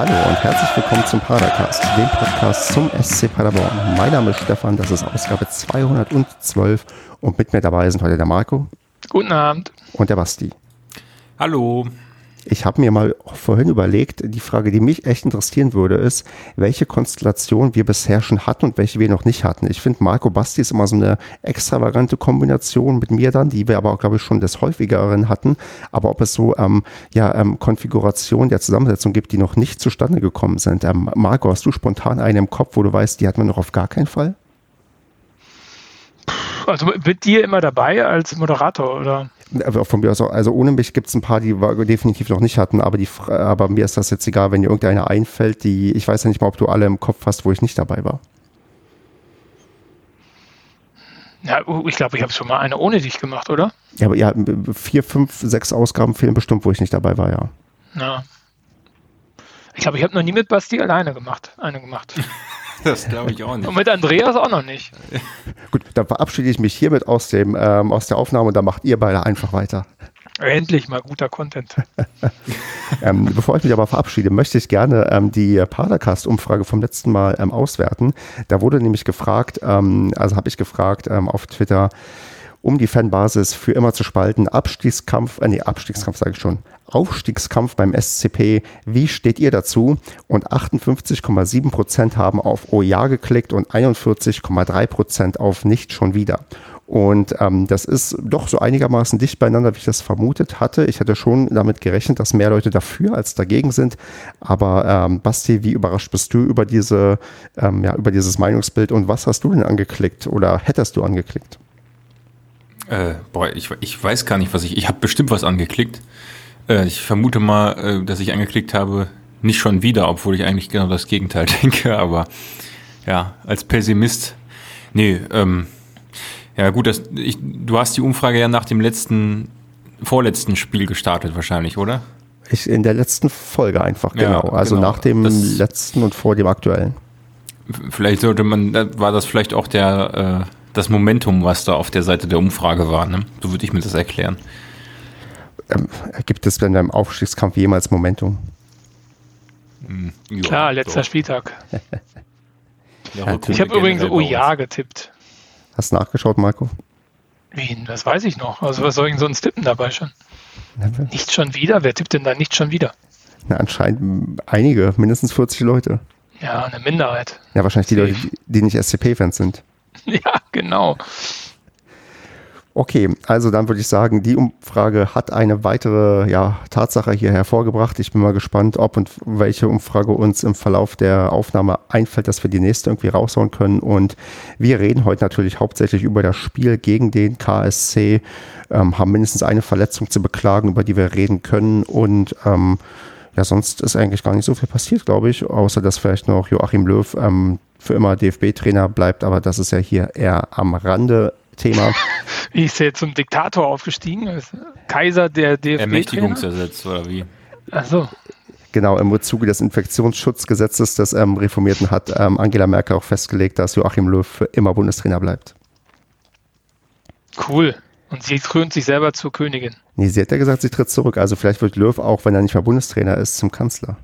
Hallo und herzlich willkommen zum Padercast, dem Podcast zum SC Paderborn. Mein Name ist Stefan, das ist Ausgabe 212 und mit mir dabei sind heute der Marco. Guten Abend. Und der Basti. Hallo. Ich habe mir mal vorhin überlegt, die Frage, die mich echt interessieren würde, ist, welche Konstellation wir bisher schon hatten und welche wir noch nicht hatten. Ich finde, Marco Basti ist immer so eine extravagante Kombination mit mir dann, die wir aber, glaube ich, schon des häufigeren hatten. Aber ob es so ähm, ja, ähm, Konfigurationen der Zusammensetzung gibt, die noch nicht zustande gekommen sind. Ähm, Marco, hast du spontan eine im Kopf, wo du weißt, die hatten wir noch auf gar keinen Fall? Also mit dir immer dabei als Moderator, oder? Von mir aus, also ohne mich gibt es ein paar, die wir definitiv noch nicht hatten, aber, die, aber mir ist das jetzt egal, wenn dir irgendeine einfällt, die, ich weiß ja nicht mal, ob du alle im Kopf hast, wo ich nicht dabei war. Ja, oh, ich glaube, ich habe schon mal eine ohne dich gemacht, oder? Ja, aber ja, vier, fünf, sechs Ausgaben fehlen bestimmt, wo ich nicht dabei war, ja. Ja. Ich glaube, ich habe noch nie mit Basti alleine gemacht, eine gemacht. Das glaube ich auch nicht. Und mit Andreas auch noch nicht. Gut, dann verabschiede ich mich hiermit aus, dem, ähm, aus der Aufnahme und dann macht ihr beide einfach weiter. Endlich mal guter Content. ähm, bevor ich mich aber verabschiede, möchte ich gerne ähm, die Padercast-Umfrage vom letzten Mal ähm, auswerten. Da wurde nämlich gefragt, ähm, also habe ich gefragt ähm, auf Twitter, um die Fanbasis für immer zu spalten. Abstiegskampf, äh, nee, Abstiegskampf sage ich schon. Aufstiegskampf beim SCP. Wie steht ihr dazu? Und 58,7 Prozent haben auf Oh ja geklickt und 41,3 Prozent auf Nicht schon wieder. Und ähm, das ist doch so einigermaßen dicht beieinander, wie ich das vermutet hatte. Ich hatte schon damit gerechnet, dass mehr Leute dafür als dagegen sind. Aber ähm, Basti, wie überrascht bist du über diese, ähm, ja, über dieses Meinungsbild und was hast du denn angeklickt oder hättest du angeklickt? Äh, boah, ich, ich weiß gar nicht, was ich. Ich habe bestimmt was angeklickt. Äh, ich vermute mal, äh, dass ich angeklickt habe, nicht schon wieder, obwohl ich eigentlich genau das Gegenteil denke, aber ja, als Pessimist. Nee, ähm, ja gut, das, ich, du hast die Umfrage ja nach dem letzten, vorletzten Spiel gestartet wahrscheinlich, oder? Ich, in der letzten Folge einfach, genau. Ja, also genau. nach dem das, letzten und vor dem aktuellen. Vielleicht sollte man, war das vielleicht auch der äh, das Momentum, was da auf der Seite der Umfrage war. Ne? So würde ich mir das erklären. Ähm, gibt es denn beim Aufstiegskampf jemals Momentum? Hm, ja, Klar, letzter doch. Spieltag. ja, ich habe übrigens Oh ja getippt. Hast du nachgeschaut, Marco? Wen? Das weiß ich noch. Also was soll ich denn sonst tippen dabei schon? Nicht schon wieder? Wer tippt denn da nicht schon wieder? Na, anscheinend einige, mindestens 40 Leute. Ja, eine Minderheit. Ja, wahrscheinlich die Leute, die nicht SCP-Fans sind. Ja, genau. Okay, also dann würde ich sagen, die Umfrage hat eine weitere ja, Tatsache hier hervorgebracht. Ich bin mal gespannt, ob und welche Umfrage uns im Verlauf der Aufnahme einfällt, dass wir die nächste irgendwie raushauen können. Und wir reden heute natürlich hauptsächlich über das Spiel gegen den KSC, ähm, haben mindestens eine Verletzung zu beklagen, über die wir reden können. Und ähm, ja, sonst ist eigentlich gar nicht so viel passiert, glaube ich, außer dass vielleicht noch Joachim Löw ähm, für immer DFB-Trainer bleibt, aber das ist ja hier eher am Rande Thema. Wie ist er jetzt zum Diktator aufgestiegen? Kaiser der DFB. Ermächtigungsersetz oder wie? Achso. Genau, im Zuge des Infektionsschutzgesetzes des ähm, Reformierten hat ähm, Angela Merkel auch festgelegt, dass Joachim Löw für immer Bundestrainer bleibt. Cool. Und sie krönt sich selber zur Königin. Nee, sie hat ja gesagt, sie tritt zurück. Also vielleicht wird Löw auch, wenn er nicht mehr Bundestrainer ist, zum Kanzler.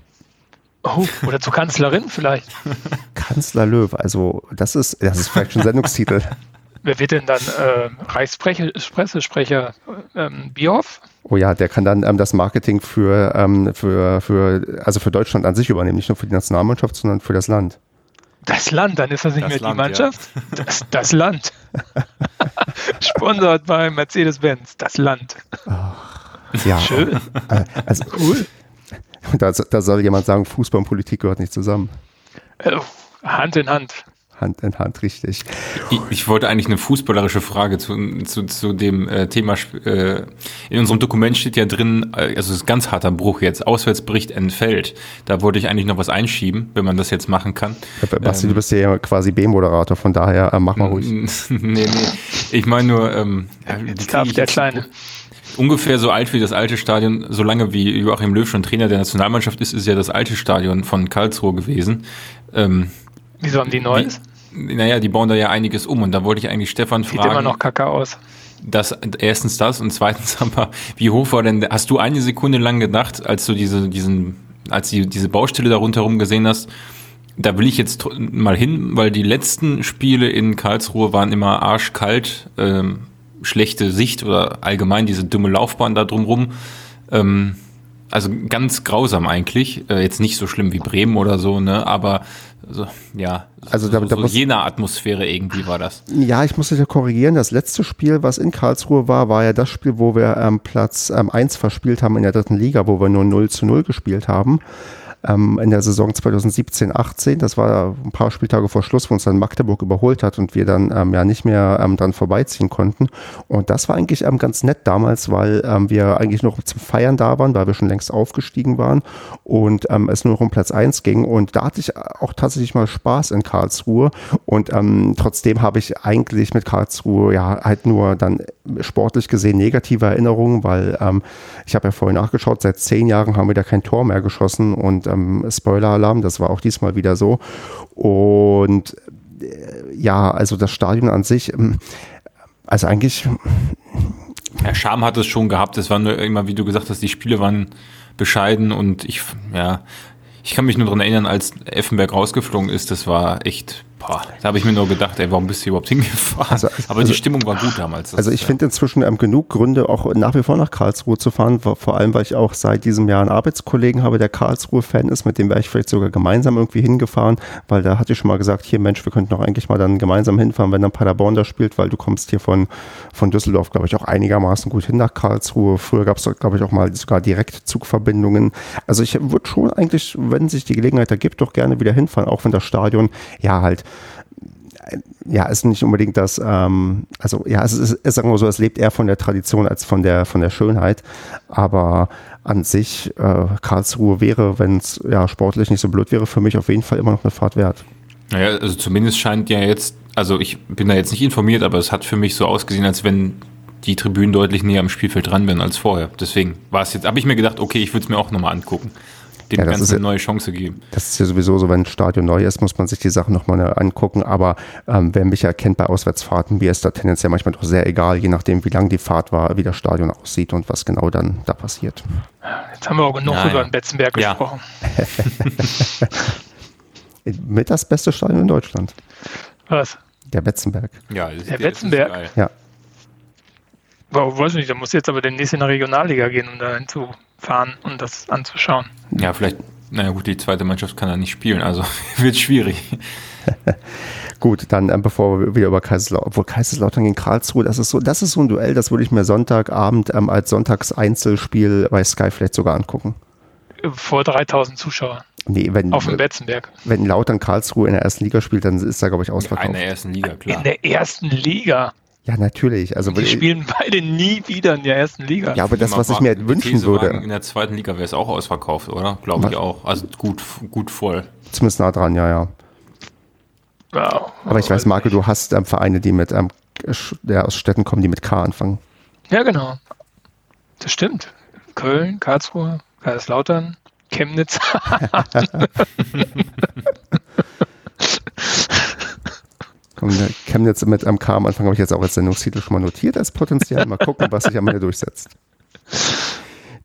Oh, oder zur Kanzlerin vielleicht. Kanzler Löw, also das ist, das ist vielleicht schon Sendungstitel. Wer wird denn dann äh, Reichspressesprecher ähm, Bierhoff? Oh ja, der kann dann ähm, das Marketing für, ähm, für, für, also für Deutschland an sich übernehmen, nicht nur für die Nationalmannschaft, sondern für das Land. Das Land, dann ist das nicht das mehr Land, die Mannschaft? Ja. Das, das Land. Sponsort bei Mercedes-Benz, das Land. Ach, ja. Schön. Äh, also, cool. Da, da soll jemand sagen, Fußball und Politik gehört nicht zusammen. Äh, Hand in Hand. Hand in Hand, richtig. Ich, ich wollte eigentlich eine fußballerische Frage zu, zu, zu dem äh, Thema. Äh, in unserem Dokument steht ja drin, äh, also es ist ganz harter Bruch jetzt, Auswärtsbericht entfällt. Da wollte ich eigentlich noch was einschieben, wenn man das jetzt machen kann. Basti, ähm, du bist ja quasi B-Moderator, von daher äh, mach mal ruhig. nee, nee. Ich meine nur, ähm, jetzt darf der Kleine ungefähr so alt wie das alte Stadion, so lange wie Joachim Löw schon Trainer der Nationalmannschaft ist, ist ja das alte Stadion von Karlsruhe gewesen. Ähm, Wieso haben die Neues? Naja, die bauen da ja einiges um und da wollte ich eigentlich Stefan Sieht fragen. Sieht immer noch kacke aus. Das, erstens das und zweitens aber, wie hoch war denn, hast du eine Sekunde lang gedacht, als du diese, diesen als du diese Baustelle da rundherum gesehen hast, da will ich jetzt mal hin, weil die letzten Spiele in Karlsruhe waren immer arschkalt, ähm, schlechte Sicht oder allgemein diese dumme Laufbahn da drumrum. Ähm, also ganz grausam eigentlich. Äh, jetzt nicht so schlimm wie Bremen oder so, ne? Aber so, ja, also da, so, da so jener Atmosphäre irgendwie war das. Ja, ich muss dich ja korrigieren. Das letzte Spiel, was in Karlsruhe war, war ja das Spiel, wo wir ähm, Platz ähm, 1 verspielt haben in der dritten Liga, wo wir nur 0 zu 0 gespielt haben ähm, in der Saison 2017-18. Das war ein paar Spieltage vor Schluss, wo uns dann Magdeburg überholt hat und wir dann ähm, ja nicht mehr ähm, dran vorbeiziehen konnten. Und das war eigentlich ähm, ganz nett damals, weil ähm, wir eigentlich noch zum Feiern da waren, weil wir schon längst aufgestiegen waren und ähm, es nur noch um Platz 1 ging. Und da hatte ich auch tatsächlich mal Spaß in Karlsruhe. Und ähm, trotzdem habe ich eigentlich mit Karlsruhe ja halt nur dann sportlich gesehen negative Erinnerungen, weil ähm, ich habe ja vorhin nachgeschaut, seit zehn Jahren haben wir da kein Tor mehr geschossen und ähm, Spoiler-Alarm, das war auch diesmal wieder so. Und äh, ja, also das Stadion an sich, ähm, also eigentlich. Ja, Charme hat es schon gehabt. Es waren nur immer, wie du gesagt hast, die Spiele waren bescheiden und ich, ja, ich kann mich nur daran erinnern, als Effenberg rausgeflogen ist, das war echt Boah, da habe ich mir nur gedacht, ey, warum bist du überhaupt hingefahren? Also, Aber also, die Stimmung war gut damals. Also ich finde inzwischen ähm, genug Gründe, auch nach wie vor nach Karlsruhe zu fahren, vor allem, weil ich auch seit diesem Jahr einen Arbeitskollegen habe, der Karlsruhe-Fan ist, mit dem wäre ich vielleicht sogar gemeinsam irgendwie hingefahren, weil da hatte ich schon mal gesagt, hier Mensch, wir könnten doch eigentlich mal dann gemeinsam hinfahren, wenn dann Paderborn da spielt, weil du kommst hier von, von Düsseldorf, glaube ich, auch einigermaßen gut hin nach Karlsruhe. Früher gab es, glaube ich, auch mal sogar Direktzugverbindungen. Also ich würde schon eigentlich, wenn sich die Gelegenheit ergibt, doch gerne wieder hinfahren, auch wenn das Stadion ja halt ja, ist nicht unbedingt das, ähm, also ja, es ist, es, sagen wir so, es lebt eher von der Tradition als von der, von der Schönheit. Aber an sich, äh, Karlsruhe wäre, wenn es ja sportlich nicht so blöd wäre, für mich auf jeden Fall immer noch eine Fahrt wert. Naja, also zumindest scheint ja jetzt, also ich bin da jetzt nicht informiert, aber es hat für mich so ausgesehen, als wenn die Tribünen deutlich näher am Spielfeld dran wären als vorher. Deswegen war es jetzt, habe ich mir gedacht, okay, ich würde es mir auch nochmal angucken dem ja, Ganzen eine neue Chance geben. Das ist ja sowieso so, wenn ein Stadion neu ist, muss man sich die Sachen nochmal angucken. Aber ähm, wer mich ja kennt bei Auswärtsfahrten, mir ist da tendenziell manchmal doch sehr egal, je nachdem, wie lang die Fahrt war, wie das Stadion aussieht und was genau dann da passiert. Jetzt haben wir auch genug ja, über den Betzenberg gesprochen. Mit das beste Stadion in Deutschland. Was? Der Betzenberg. Ja, der Betzenberg. Ja. Wow, weiß nicht, da muss jetzt aber demnächst in der Regionalliga gehen, um da hinzufahren und das anzuschauen. Ja, vielleicht, naja gut, die zweite Mannschaft kann da nicht spielen, also wird schwierig. Gut, dann ähm, bevor wir wieder über Kaiserslautern, obwohl Kaiserslautern gegen Karlsruhe, das ist so, das ist so ein Duell, das würde ich mir Sonntagabend ähm, als Sonntagseinzelspiel bei Sky vielleicht sogar angucken. Vor 3000 Zuschauern. Nee, wenn, auf dem Betzenberg. Wenn Lautern Karlsruhe in der ersten Liga spielt, dann ist da, glaube ich, ausverkauft. In der ersten Liga, klar. In der ersten Liga. Ja, natürlich. Also, die spielen beide nie wieder in der ersten Liga. Ja, aber das, was ich mir wünschen würde. In der zweiten Liga wäre es auch ausverkauft, oder? Glaube ich auch. Also gut, gut voll. Zumindest nah dran, ja, ja. Wow. Aber ich weiß, Marco, du hast ähm, Vereine, die mit ähm, ja, aus Städten kommen, die mit K anfangen. Ja, genau. Das stimmt. Köln, Karlsruhe, Kaiserslautern, Chemnitz. Chemnitz mit MK am Anfang habe ich jetzt auch als Sendungstitel schon mal notiert als Potenzial. Mal gucken, was sich am Ende durchsetzt.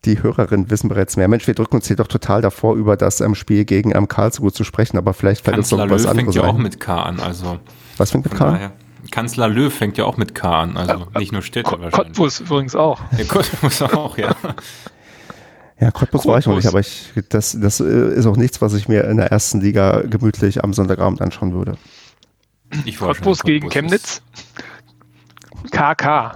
Die Hörerinnen wissen bereits mehr. Mensch, wir drücken uns hier doch total davor, über das ähm, Spiel gegen ähm, Karlsruhe zu sprechen, aber vielleicht fällt Kanzler uns noch was Löw anderes fängt ja auch mit K an. Also was fängt mit K an? Kanzler Löw fängt ja auch mit K an, also äh, nicht nur Städte K wahrscheinlich. Cottbus übrigens auch. Ja, Cottbus auch, ja. Ja, Cottbus, Cottbus war ich noch nicht, aber ich, das, das äh, ist auch nichts, was ich mir in der ersten Liga gemütlich am Sonntagabend anschauen würde. Ich Cottbus gegen Chemnitz. KK.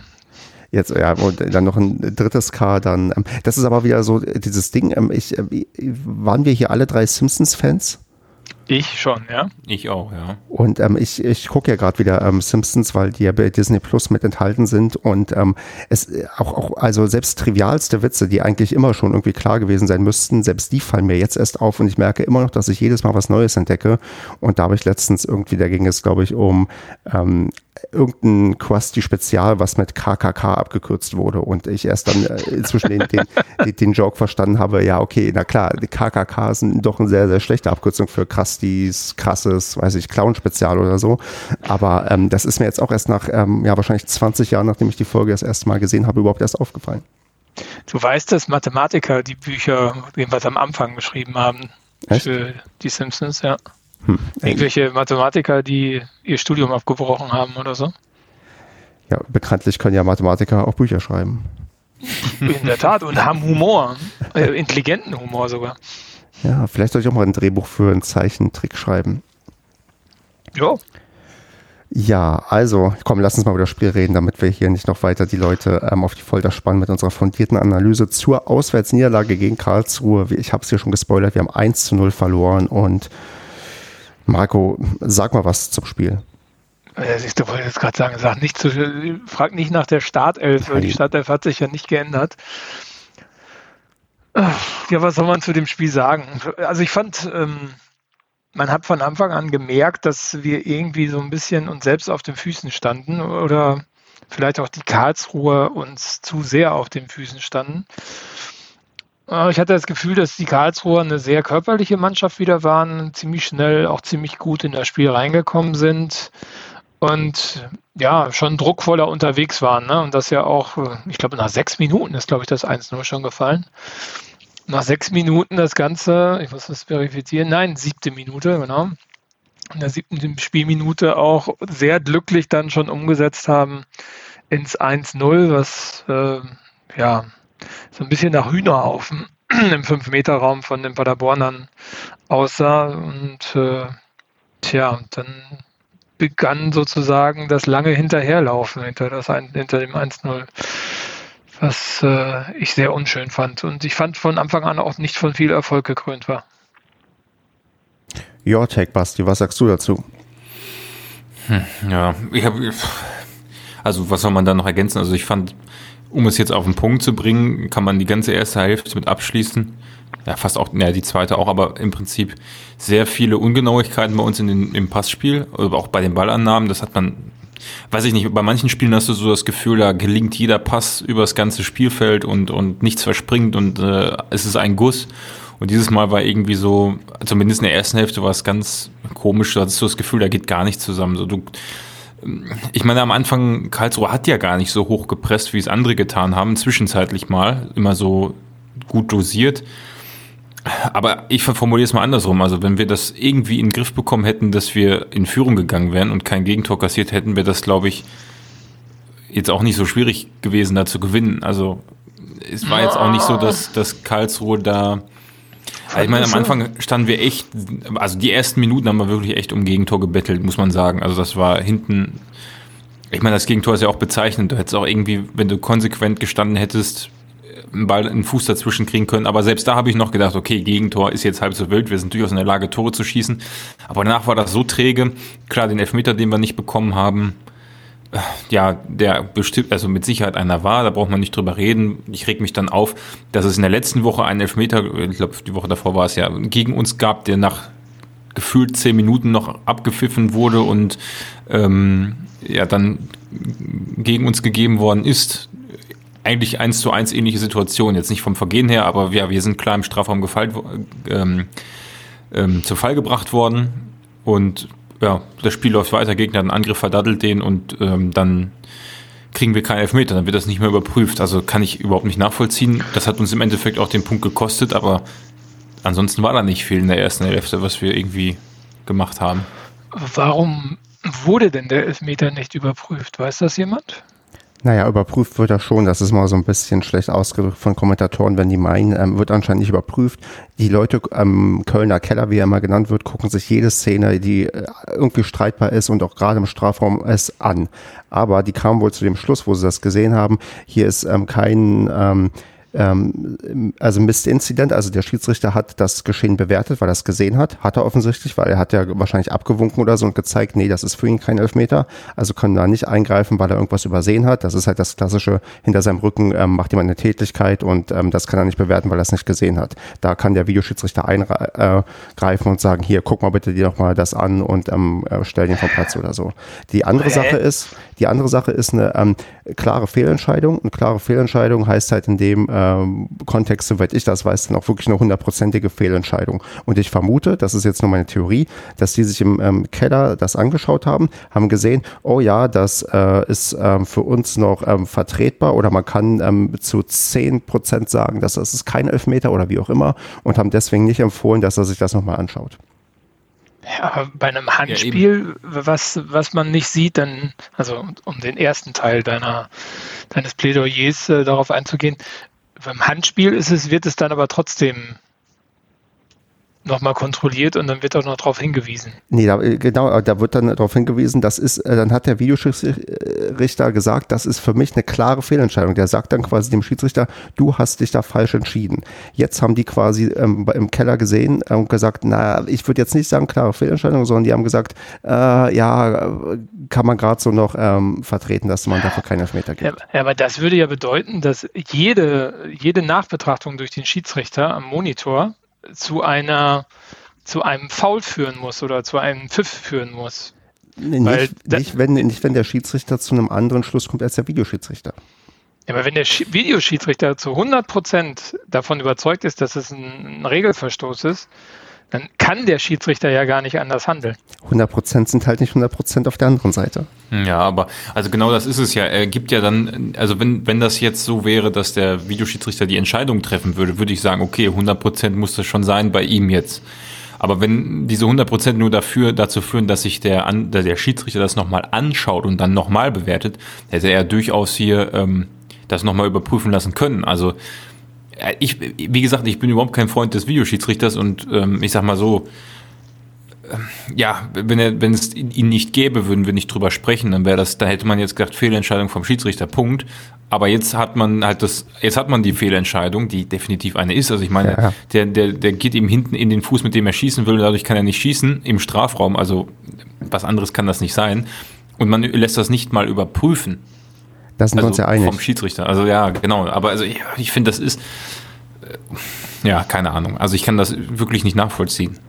Jetzt, ja, und dann noch ein drittes K, dann. Ähm, das ist aber wieder so dieses Ding. Ähm, ich, äh, waren wir hier alle drei Simpsons-Fans? Ich schon, ja. Ich auch, ja. Und ähm, ich, ich gucke ja gerade wieder ähm, Simpsons, weil die ja bei Disney Plus mit enthalten sind. Und ähm, es äh, auch, auch, also selbst trivialste Witze, die eigentlich immer schon irgendwie klar gewesen sein müssten, selbst die fallen mir jetzt erst auf und ich merke immer noch, dass ich jedes Mal was Neues entdecke. Und da habe ich letztens irgendwie, da ging es, glaube ich, um ähm, irgendein Krusty-Spezial, was mit KKK abgekürzt wurde und ich erst dann äh, inzwischen den, den, den, den, Joke verstanden habe, ja, okay, na klar, die KKK sind doch eine sehr, sehr schlechte Abkürzung für Krustis, krasses, weiß ich, Clown-Spezial oder so. Aber ähm, das ist mir jetzt auch erst nach, ähm, ja, wahrscheinlich 20 Jahren, nachdem ich die Folge das erste Mal gesehen habe, überhaupt erst aufgefallen. Du weißt, dass Mathematiker die Bücher jedenfalls am Anfang geschrieben haben Echt? für die Simpsons, ja. Hm. Irgendwelche Mathematiker, die ihr Studium abgebrochen haben oder so. Ja, bekanntlich können ja Mathematiker auch Bücher schreiben. In der Tat und haben Humor, äh, intelligenten Humor sogar. Ja, vielleicht soll ich auch mal ein Drehbuch für einen Zeichentrick schreiben. Ja. Ja, also komm, lass uns mal über das Spiel reden, damit wir hier nicht noch weiter die Leute ähm, auf die Folter spannen mit unserer fundierten Analyse zur Auswärtsniederlage gegen Karlsruhe. Ich habe es hier schon gespoilert, wir haben 1 zu 0 verloren und Marco, sag mal was zum Spiel. Ich wollte jetzt gerade sagen, sag nicht zu, frag nicht nach der Startelf, weil die Startelf hat sich ja nicht geändert. Ja, was soll man zu dem Spiel sagen? Also ich fand, ähm, man hat von Anfang an gemerkt, dass wir irgendwie so ein bisschen uns selbst auf den Füßen standen oder vielleicht auch die Karlsruher uns zu sehr auf den Füßen standen. Äh, ich hatte das Gefühl, dass die Karlsruher eine sehr körperliche Mannschaft wieder waren, ziemlich schnell, auch ziemlich gut in das Spiel reingekommen sind und ja, schon druckvoller unterwegs waren. Ne? Und das ja auch, äh, ich glaube, nach sechs Minuten ist, glaube ich, das 1-0 schon gefallen. Nach sechs Minuten das Ganze, ich muss das verifizieren, nein, siebte Minute, genau. In der siebten Spielminute auch sehr glücklich dann schon umgesetzt haben ins 1-0, was äh, ja so ein bisschen nach Hühnerhaufen im 5-Meter-Raum von den Paderbornern aussah. Und äh, tja, dann begann sozusagen das lange Hinterherlaufen hinter, das, hinter dem 1-0, was äh, ich sehr unschön fand. Und ich fand von Anfang an auch nicht von viel Erfolg gekrönt war. Your take, Basti, was sagst du dazu? Hm, ja, ich habe, also was soll man da noch ergänzen? Also ich fand, um es jetzt auf den Punkt zu bringen, kann man die ganze erste Hälfte mit abschließen ja, fast auch, ja, die zweite auch, aber im Prinzip sehr viele Ungenauigkeiten bei uns in den, im Passspiel, oder auch bei den Ballannahmen. Das hat man, weiß ich nicht, bei manchen Spielen hast du so das Gefühl, da gelingt jeder Pass über das ganze Spielfeld und, und nichts verspringt und äh, es ist ein Guss. Und dieses Mal war irgendwie so, zumindest in der ersten Hälfte war es ganz komisch, da hattest du das Gefühl, da geht gar nichts zusammen. So, du, ich meine, am Anfang, Karlsruhe hat ja gar nicht so hoch gepresst, wie es andere getan haben, zwischenzeitlich mal, immer so gut dosiert. Aber ich formuliere es mal andersrum. Also wenn wir das irgendwie in den Griff bekommen hätten, dass wir in Führung gegangen wären und kein Gegentor kassiert hätten, wäre das, glaube ich, jetzt auch nicht so schwierig gewesen, da zu gewinnen. Also es war jetzt auch nicht so, dass, dass Karlsruhe da. Also ich meine, am Anfang standen wir echt, also die ersten Minuten haben wir wirklich echt um Gegentor gebettelt, muss man sagen. Also das war hinten, ich meine, das Gegentor ist ja auch bezeichnend. Du hättest auch irgendwie, wenn du konsequent gestanden hättest, einen Ball einen Fuß dazwischen kriegen können. Aber selbst da habe ich noch gedacht, okay, Gegentor ist jetzt halb so wild. Wir sind durchaus in der Lage, Tore zu schießen. Aber danach war das so träge. Klar, den Elfmeter, den wir nicht bekommen haben, äh, ja, der bestimmt, also mit Sicherheit einer war, da braucht man nicht drüber reden. Ich reg mich dann auf, dass es in der letzten Woche einen Elfmeter, ich glaube, die Woche davor war es ja, gegen uns gab, der nach gefühlt zehn Minuten noch abgepfiffen wurde und ähm, ja dann gegen uns gegeben worden ist eigentlich eins zu eins ähnliche Situation. Jetzt nicht vom Vergehen her, aber ja, wir sind klar im Strafraum gefallen, ähm, ähm, zu Fall gebracht worden. Und ja, das Spiel läuft weiter, Gegner hat einen Angriff, verdattelt den und ähm, dann kriegen wir keinen Elfmeter, dann wird das nicht mehr überprüft. Also kann ich überhaupt nicht nachvollziehen. Das hat uns im Endeffekt auch den Punkt gekostet, aber ansonsten war da nicht viel in der ersten Hälfte, was wir irgendwie gemacht haben. Warum wurde denn der Elfmeter nicht überprüft? Weiß das jemand? Naja, überprüft wird er schon. Das ist mal so ein bisschen schlecht ausgedrückt von Kommentatoren, wenn die meinen, ähm, wird anscheinend nicht überprüft. Die Leute am Kölner Keller, wie er immer genannt wird, gucken sich jede Szene, die äh, irgendwie streitbar ist und auch gerade im Strafraum ist, an. Aber die kamen wohl zu dem Schluss, wo sie das gesehen haben. Hier ist ähm, kein ähm, ähm, also Mist Incident, also der Schiedsrichter hat das Geschehen bewertet, weil er es gesehen hat, hat er offensichtlich, weil er hat ja wahrscheinlich abgewunken oder so und gezeigt, nee, das ist für ihn kein Elfmeter, also können da nicht eingreifen, weil er irgendwas übersehen hat. Das ist halt das klassische, hinter seinem Rücken ähm, macht jemand eine Tätigkeit und ähm, das kann er nicht bewerten, weil er es nicht gesehen hat. Da kann der Videoschiedsrichter eingreifen und sagen, hier, guck mal bitte dir doch mal das an und ähm, äh, stell den vom Platz oder so. Die andere Sache ist, Die andere Sache ist eine ähm, klare Fehlentscheidung. Eine klare Fehlentscheidung heißt halt in dem ähm, Kontext, soweit ich das weiß, dann auch wirklich eine hundertprozentige Fehlentscheidung. Und ich vermute, das ist jetzt nur meine Theorie, dass die sich im ähm, Keller das angeschaut haben, haben gesehen, oh ja, das äh, ist ähm, für uns noch ähm, vertretbar oder man kann ähm, zu zehn Prozent sagen, dass das ist kein Elfmeter oder wie auch immer und haben deswegen nicht empfohlen, dass er sich das nochmal anschaut. Ja, bei einem Handspiel, ja, was, was man nicht sieht, dann, also um den ersten Teil deiner, deines Plädoyers äh, darauf einzugehen, beim Handspiel ist es, wird es dann aber trotzdem nochmal kontrolliert und dann wird auch noch darauf hingewiesen. Nee, da, äh, genau, da wird dann darauf hingewiesen, das ist, äh, dann hat der Videoschiedsrichter gesagt, das ist für mich eine klare Fehlentscheidung. Der sagt dann quasi dem Schiedsrichter, du hast dich da falsch entschieden. Jetzt haben die quasi ähm, im Keller gesehen und gesagt, na, ich würde jetzt nicht sagen klare Fehlentscheidung, sondern die haben gesagt, äh, ja, kann man gerade so noch ähm, vertreten, dass man dafür keine Elfmeter gibt. Ja, aber das würde ja bedeuten, dass jede, jede Nachbetrachtung durch den Schiedsrichter am Monitor zu einer zu einem Foul führen muss oder zu einem Pfiff führen muss. Nee, nicht, nicht, wenn, nicht, wenn der Schiedsrichter zu einem anderen Schluss kommt als der Videoschiedsrichter. Ja, aber wenn der Videoschiedsrichter zu 100 Prozent davon überzeugt ist, dass es ein, ein Regelverstoß ist, dann kann der Schiedsrichter ja gar nicht anders handeln. 100% sind halt nicht 100% auf der anderen Seite. Ja, aber also genau das ist es ja. Er gibt ja dann, also wenn, wenn das jetzt so wäre, dass der Videoschiedsrichter die Entscheidung treffen würde, würde ich sagen, okay, 100% muss das schon sein bei ihm jetzt. Aber wenn diese 100% nur dafür, dazu führen, dass sich der, der Schiedsrichter das nochmal anschaut und dann nochmal bewertet, hätte er durchaus hier ähm, das nochmal überprüfen lassen können. Also ich, wie gesagt, ich bin überhaupt kein Freund des Videoschiedsrichters und ähm, ich sag mal so, äh, ja, wenn, er, wenn es ihn nicht gäbe, würden wir nicht drüber sprechen, dann wäre das, da hätte man jetzt gesagt, Fehlentscheidung vom Schiedsrichter, Punkt. Aber jetzt hat man halt das, jetzt hat man die Fehlentscheidung, die definitiv eine ist. Also ich meine, ja. der, der, der geht ihm hinten in den Fuß, mit dem er schießen will, dadurch kann er nicht schießen im Strafraum. Also was anderes kann das nicht sein. Und man lässt das nicht mal überprüfen. Da sind also wir uns ja einig. Vom Schiedsrichter. Also ja, genau. Aber also ich, ich finde, das ist äh, ja keine Ahnung. Also ich kann das wirklich nicht nachvollziehen.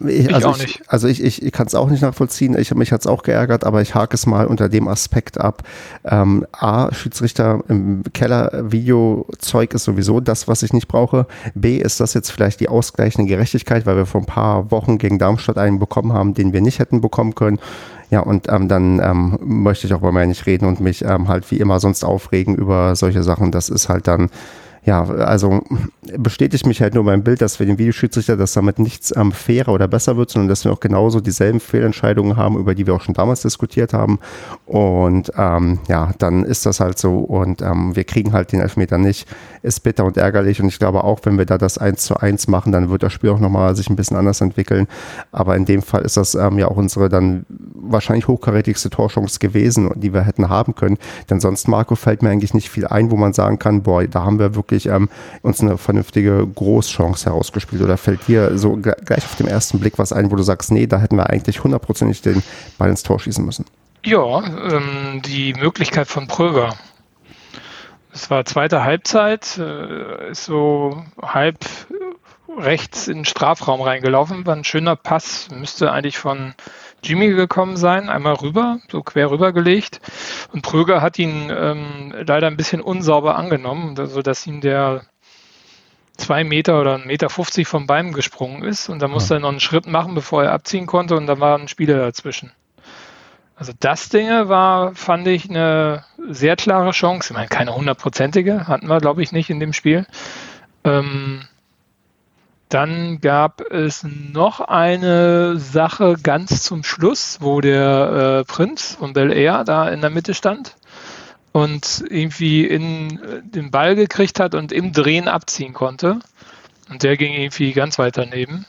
Ich, also, ich, ich, also ich, ich, ich kann es auch nicht nachvollziehen. Ich, mich hat es auch geärgert, aber ich hake es mal unter dem Aspekt ab. Ähm, A, Schiedsrichter im Keller, Videozeug ist sowieso das, was ich nicht brauche. B, ist das jetzt vielleicht die ausgleichende Gerechtigkeit, weil wir vor ein paar Wochen gegen Darmstadt einen bekommen haben, den wir nicht hätten bekommen können. Ja, und ähm, dann ähm, möchte ich auch bei mir nicht reden und mich ähm, halt wie immer sonst aufregen über solche Sachen. Das ist halt dann ja, also bestätigt mich halt nur mein Bild, dass wir den Videoschiedsrichter, dass damit nichts ähm, fairer oder besser wird, sondern dass wir auch genauso dieselben Fehlentscheidungen haben, über die wir auch schon damals diskutiert haben. Und ähm, ja, dann ist das halt so und ähm, wir kriegen halt den Elfmeter nicht. Ist bitter und ärgerlich und ich glaube auch, wenn wir da das 1 zu 1 machen, dann wird das Spiel auch nochmal sich ein bisschen anders entwickeln. Aber in dem Fall ist das ähm, ja auch unsere dann wahrscheinlich hochkarätigste Torchance gewesen, die wir hätten haben können. Denn sonst, Marco, fällt mir eigentlich nicht viel ein, wo man sagen kann, boah, da haben wir wirklich wirklich ähm, uns eine vernünftige Großchance herausgespielt? Oder fällt dir so gleich auf den ersten Blick was ein, wo du sagst, nee, da hätten wir eigentlich hundertprozentig den Ball ins Tor schießen müssen? Ja, ähm, die Möglichkeit von Pröger. Es war zweite Halbzeit, äh, ist so halb rechts in den Strafraum reingelaufen, war ein schöner Pass, müsste eigentlich von Jimmy gekommen sein, einmal rüber, so quer rübergelegt. Und Pröger hat ihn ähm, leider ein bisschen unsauber angenommen, sodass ihm der zwei Meter oder ein Meter 50 vom Bein gesprungen ist. Und da musste ja. er noch einen Schritt machen, bevor er abziehen konnte. Und da war ein Spieler dazwischen. Also das Ding war, fand ich, eine sehr klare Chance. Ich meine, keine hundertprozentige, hatten wir, glaube ich, nicht in dem Spiel. Ähm, dann gab es noch eine Sache ganz zum Schluss, wo der äh, Prinz von Bel Air da in der Mitte stand und irgendwie in äh, den Ball gekriegt hat und im Drehen abziehen konnte. Und der ging irgendwie ganz weit daneben.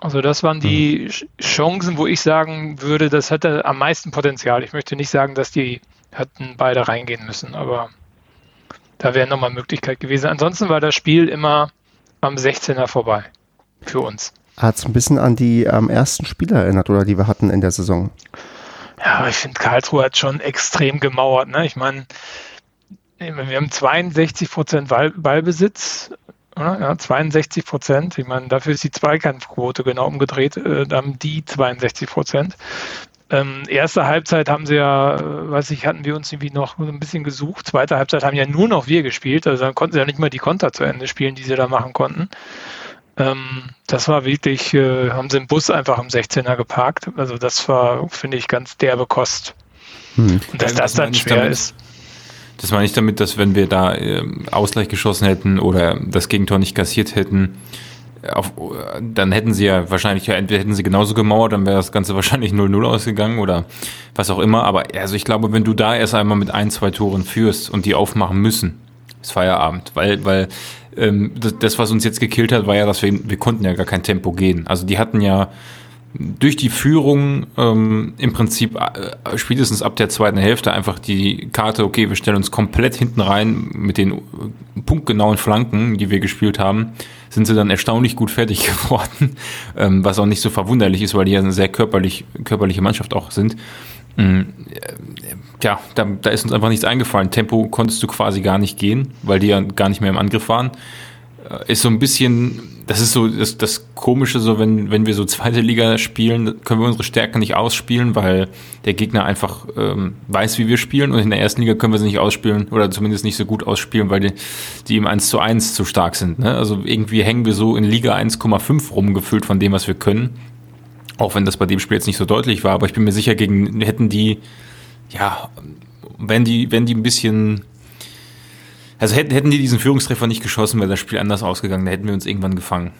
Also das waren die mhm. Chancen, wo ich sagen würde, das hätte am meisten Potenzial. Ich möchte nicht sagen, dass die hätten beide reingehen müssen, aber da wäre nochmal Möglichkeit gewesen. Ansonsten war das Spiel immer am 16er vorbei. Für uns. Hat es ein bisschen an die ähm, ersten Spiele erinnert, oder die wir hatten in der Saison? Ja, ich finde, Karlsruhe hat schon extrem gemauert. Ne? Ich meine, wir haben 62 Prozent Ball, Ballbesitz. Ja, 62 Prozent. Ich meine, dafür ist die Zweikampfquote genau umgedreht. Äh, da haben die 62 Prozent. Ähm, erste Halbzeit haben sie ja, äh, weiß ich, hatten wir uns irgendwie noch ein bisschen gesucht. Zweite Halbzeit haben ja nur noch wir gespielt. Also dann konnten sie ja nicht mal die Konter zu Ende spielen, die sie da machen konnten. Ähm, das war wirklich, äh, haben sie im Bus einfach im 16er geparkt. Also das war, finde ich, ganz derbe Kost. Hm. Und dass das dann schwer damit, ist. Das meine ich damit, dass wenn wir da äh, Ausgleich geschossen hätten oder das Gegentor nicht kassiert hätten, auf, dann hätten sie ja wahrscheinlich, entweder hätten sie genauso gemauert, dann wäre das Ganze wahrscheinlich 0-0 ausgegangen oder was auch immer. Aber also ich glaube, wenn du da erst einmal mit ein, zwei Toren führst und die aufmachen müssen, ist Feierabend. Weil, weil ähm, das, das, was uns jetzt gekillt hat, war ja, dass wir, wir konnten ja gar kein Tempo gehen. Also die hatten ja durch die Führung ähm, im Prinzip äh, spätestens ab der zweiten Hälfte einfach die Karte, okay, wir stellen uns komplett hinten rein mit den punktgenauen Flanken, die wir gespielt haben, sind sie dann erstaunlich gut fertig geworden, ähm, was auch nicht so verwunderlich ist, weil die ja eine sehr körperlich, körperliche Mannschaft auch sind. Ähm, ja, da, da ist uns einfach nichts eingefallen. Tempo konntest du quasi gar nicht gehen, weil die ja gar nicht mehr im Angriff waren. Äh, ist so ein bisschen, das ist so das, das Komische, so wenn, wenn wir so zweite Liga spielen, können wir unsere Stärke nicht ausspielen, weil der Gegner einfach ähm, weiß, wie wir spielen und in der ersten Liga können wir sie nicht ausspielen oder zumindest nicht so gut ausspielen, weil die, die im 1 zu 1 zu stark sind. Ne? Also irgendwie hängen wir so in Liga 1,5 rumgefühlt von dem, was wir können. Auch wenn das bei dem Spiel jetzt nicht so deutlich war, aber ich bin mir sicher, gegen hätten die, ja, wenn die, wenn die ein bisschen also hätten, hätten die diesen Führungstreffer nicht geschossen, wäre das Spiel anders ausgegangen. Da hätten wir uns irgendwann gefangen.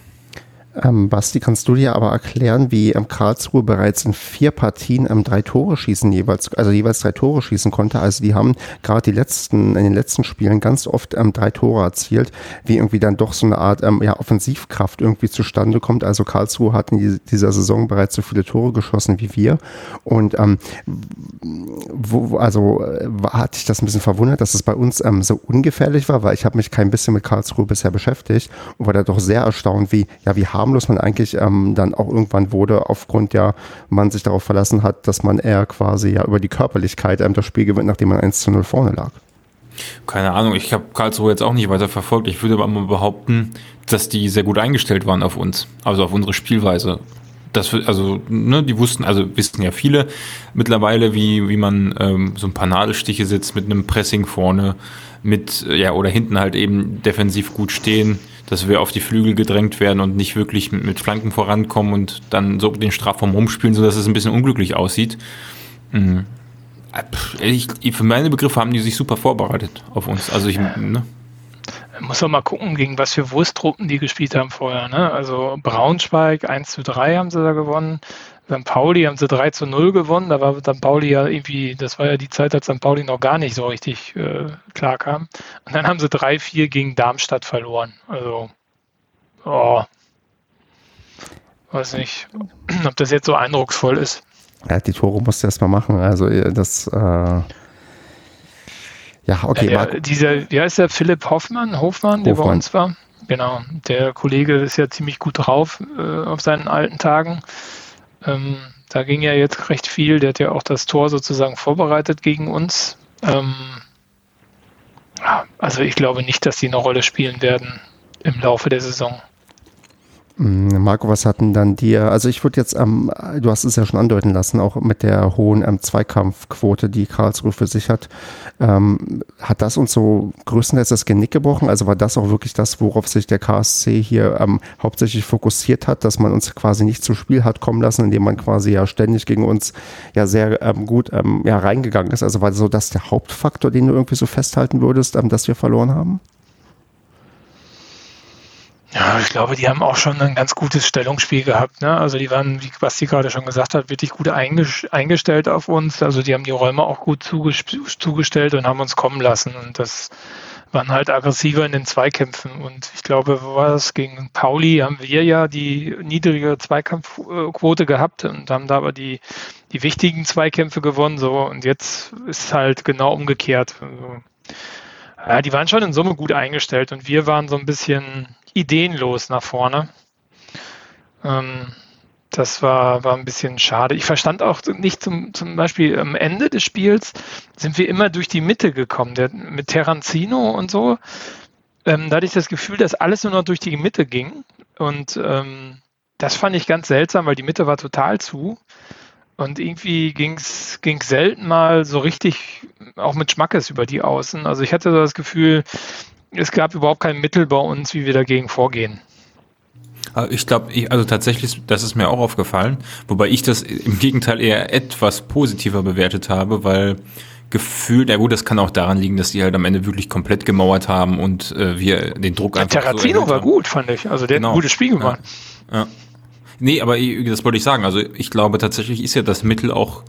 Ähm, Basti, kannst du dir aber erklären, wie ähm, Karlsruhe bereits in vier Partien ähm, drei Tore schießen jeweils, also jeweils drei Tore schießen konnte? Also die haben gerade die letzten, in den letzten Spielen ganz oft ähm, drei Tore erzielt, wie irgendwie dann doch so eine Art ähm, ja, Offensivkraft irgendwie zustande kommt. Also Karlsruhe hat in dieser Saison bereits so viele Tore geschossen wie wir. Und ähm, wo, also äh, hatte ich das ein bisschen verwundert, dass es bei uns ähm, so ungefährlich war, weil ich habe mich kein bisschen mit Karlsruhe bisher beschäftigt und war da doch sehr erstaunt, wie, ja, wie harmlos man eigentlich ähm, dann auch irgendwann wurde, aufgrund ja, man sich darauf verlassen hat, dass man eher quasi ja über die Körperlichkeit ähm, das Spiel gewinnt, nachdem man 1 zu 0 vorne lag. Keine Ahnung, ich habe Karlsruhe jetzt auch nicht weiter verfolgt. Ich würde aber mal behaupten, dass die sehr gut eingestellt waren auf uns, also auf unsere Spielweise. Das, also, ne, die wussten, also wissen ja viele mittlerweile, wie, wie man ähm, so ein paar Nadelstiche sitzt mit einem Pressing vorne, mit, ja, oder hinten halt eben defensiv gut stehen, dass wir auf die Flügel gedrängt werden und nicht wirklich mit, mit Flanken vorankommen und dann so den Strafraum rumspielen, sodass es ein bisschen unglücklich aussieht. Mhm. Ich, für meine Begriffe haben die sich super vorbereitet auf uns. Also ich, ne? Muss man mal gucken, gegen was für Wurstruppen die gespielt haben vorher. Ne? Also Braunschweig 1 zu 3 haben sie da gewonnen. St. Pauli haben sie 3 zu 0 gewonnen. Da war St. Pauli ja irgendwie, das war ja die Zeit, als St. Pauli noch gar nicht so richtig äh, klar kam. Und dann haben sie 3-4 gegen Darmstadt verloren. Also, oh, weiß nicht, ob das jetzt so eindrucksvoll ist. Ja, die Tore musst du erstmal machen. Also, das, äh, ja, okay. Ja, der, dieser, wie heißt der, Philipp Hoffmann, Hofmann, der bei uns war? Genau, der Kollege ist ja ziemlich gut drauf äh, auf seinen alten Tagen. Ähm, da ging ja jetzt recht viel. Der hat ja auch das Tor sozusagen vorbereitet gegen uns. Ähm, also ich glaube nicht, dass die eine Rolle spielen werden im Laufe der Saison. Mm, Marco, was hatten dann dir, also ich würde jetzt, ähm, du hast es ja schon andeuten lassen, auch mit der hohen ähm, Zweikampfquote, die Karlsruhe für sich hat, ähm, hat das uns so größtenteils das Genick gebrochen? Also war das auch wirklich das, worauf sich der KSC hier ähm, hauptsächlich fokussiert hat, dass man uns quasi nicht zu Spiel hat kommen lassen, indem man quasi ja ständig gegen uns ja sehr ähm, gut ähm, ja, reingegangen ist? Also war so das der Hauptfaktor, den du irgendwie so festhalten würdest, dass wir verloren haben? Ja, ich glaube, die haben auch schon ein ganz gutes Stellungsspiel gehabt. Ne? Also die waren, wie Basti gerade schon gesagt hat, wirklich gut eingestellt auf uns. Also die haben die Räume auch gut zugestellt und haben uns kommen lassen. Und das waren halt aggressiver in den Zweikämpfen. Und ich glaube, wo war das? Gegen Pauli haben wir ja die niedrige Zweikampfquote gehabt und haben da aber die, die wichtigen Zweikämpfe gewonnen. So, und jetzt ist halt genau umgekehrt. Also, ja, die waren schon in Summe gut eingestellt und wir waren so ein bisschen ideenlos nach vorne. Ähm, das war, war ein bisschen schade. Ich verstand auch nicht zum, zum Beispiel am Ende des Spiels sind wir immer durch die Mitte gekommen. Der, mit Terranzino und so. Ähm, da hatte ich das Gefühl, dass alles nur noch durch die Mitte ging. Und ähm, das fand ich ganz seltsam, weil die Mitte war total zu. Und irgendwie ging es selten mal so richtig auch mit Schmackes über die Außen. Also ich hatte das Gefühl, es gab überhaupt kein Mittel bei uns, wie wir dagegen vorgehen. Also ich glaube, also tatsächlich, das ist mir auch aufgefallen, wobei ich das im Gegenteil eher etwas positiver bewertet habe, weil gefühlt, ja gut, das kann auch daran liegen, dass die halt am Ende wirklich komplett gemauert haben und äh, wir den Druck einfach. Der Terrazino so war gut, fand ich. Also der genau. hat ein gutes Spiel gemacht. Ja. ja. Nee, aber das wollte ich sagen. Also ich glaube tatsächlich ist ja das Mittel auch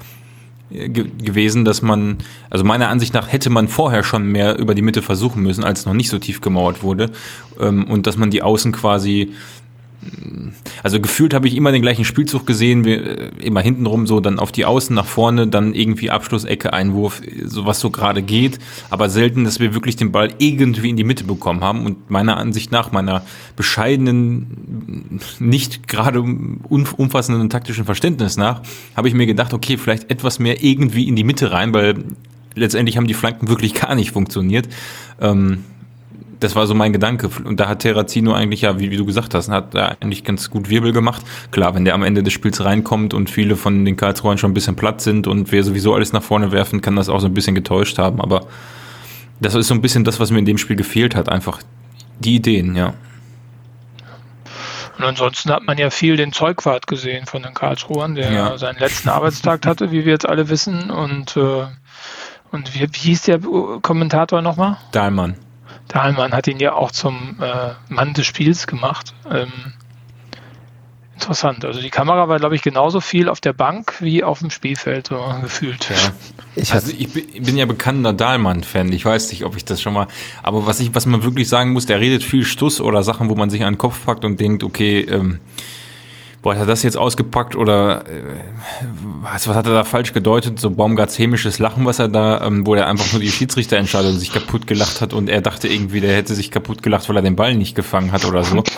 äh, gewesen, dass man, also meiner Ansicht nach hätte man vorher schon mehr über die Mitte versuchen müssen, als noch nicht so tief gemauert wurde. Ähm, und dass man die Außen quasi also gefühlt habe ich immer den gleichen Spielzug gesehen, wir, äh, immer hintenrum so, dann auf die Außen nach vorne, dann irgendwie Abschlussecke, Einwurf, so was so gerade geht, aber selten, dass wir wirklich den Ball irgendwie in die Mitte bekommen haben und meiner Ansicht nach, meiner bescheidenen, nicht gerade umfassenden taktischen Verständnis nach, habe ich mir gedacht, okay, vielleicht etwas mehr irgendwie in die Mitte rein, weil letztendlich haben die Flanken wirklich gar nicht funktioniert. Ähm, das war so mein Gedanke. Und da hat Terrazino eigentlich, ja, wie, wie du gesagt hast, hat da eigentlich ganz gut Wirbel gemacht. Klar, wenn der am Ende des Spiels reinkommt und viele von den Karlsruhern schon ein bisschen platt sind und wir sowieso alles nach vorne werfen, kann das auch so ein bisschen getäuscht haben. Aber das ist so ein bisschen das, was mir in dem Spiel gefehlt hat. Einfach die Ideen, ja. Und ansonsten hat man ja viel den Zeugwart gesehen von den Karlsruhern, der ja. seinen letzten Arbeitstag hatte, wie wir jetzt alle wissen. Und, äh, und wie, wie hieß der Kommentator nochmal? Dahlmann. Dahlmann hat ihn ja auch zum äh, Mann des Spiels gemacht. Ähm, interessant. Also die Kamera war, glaube ich, genauso viel auf der Bank wie auf dem Spielfeld, so gefühlt. Ja. Ich, also ich bin ja bekannter Dahlmann-Fan. Ich weiß nicht, ob ich das schon mal. Aber was ich, was man wirklich sagen muss, der redet viel Stuss oder Sachen, wo man sich an den Kopf packt und denkt, okay, ähm, boah, hat er das jetzt ausgepackt oder äh, was, was hat er da falsch gedeutet? So Baumgarts hämisches Lachen, was er da, ähm, wo er einfach nur die Schiedsrichterentscheidung sich kaputt gelacht hat und er dachte irgendwie, der hätte sich kaputt gelacht, weil er den Ball nicht gefangen hat oder so.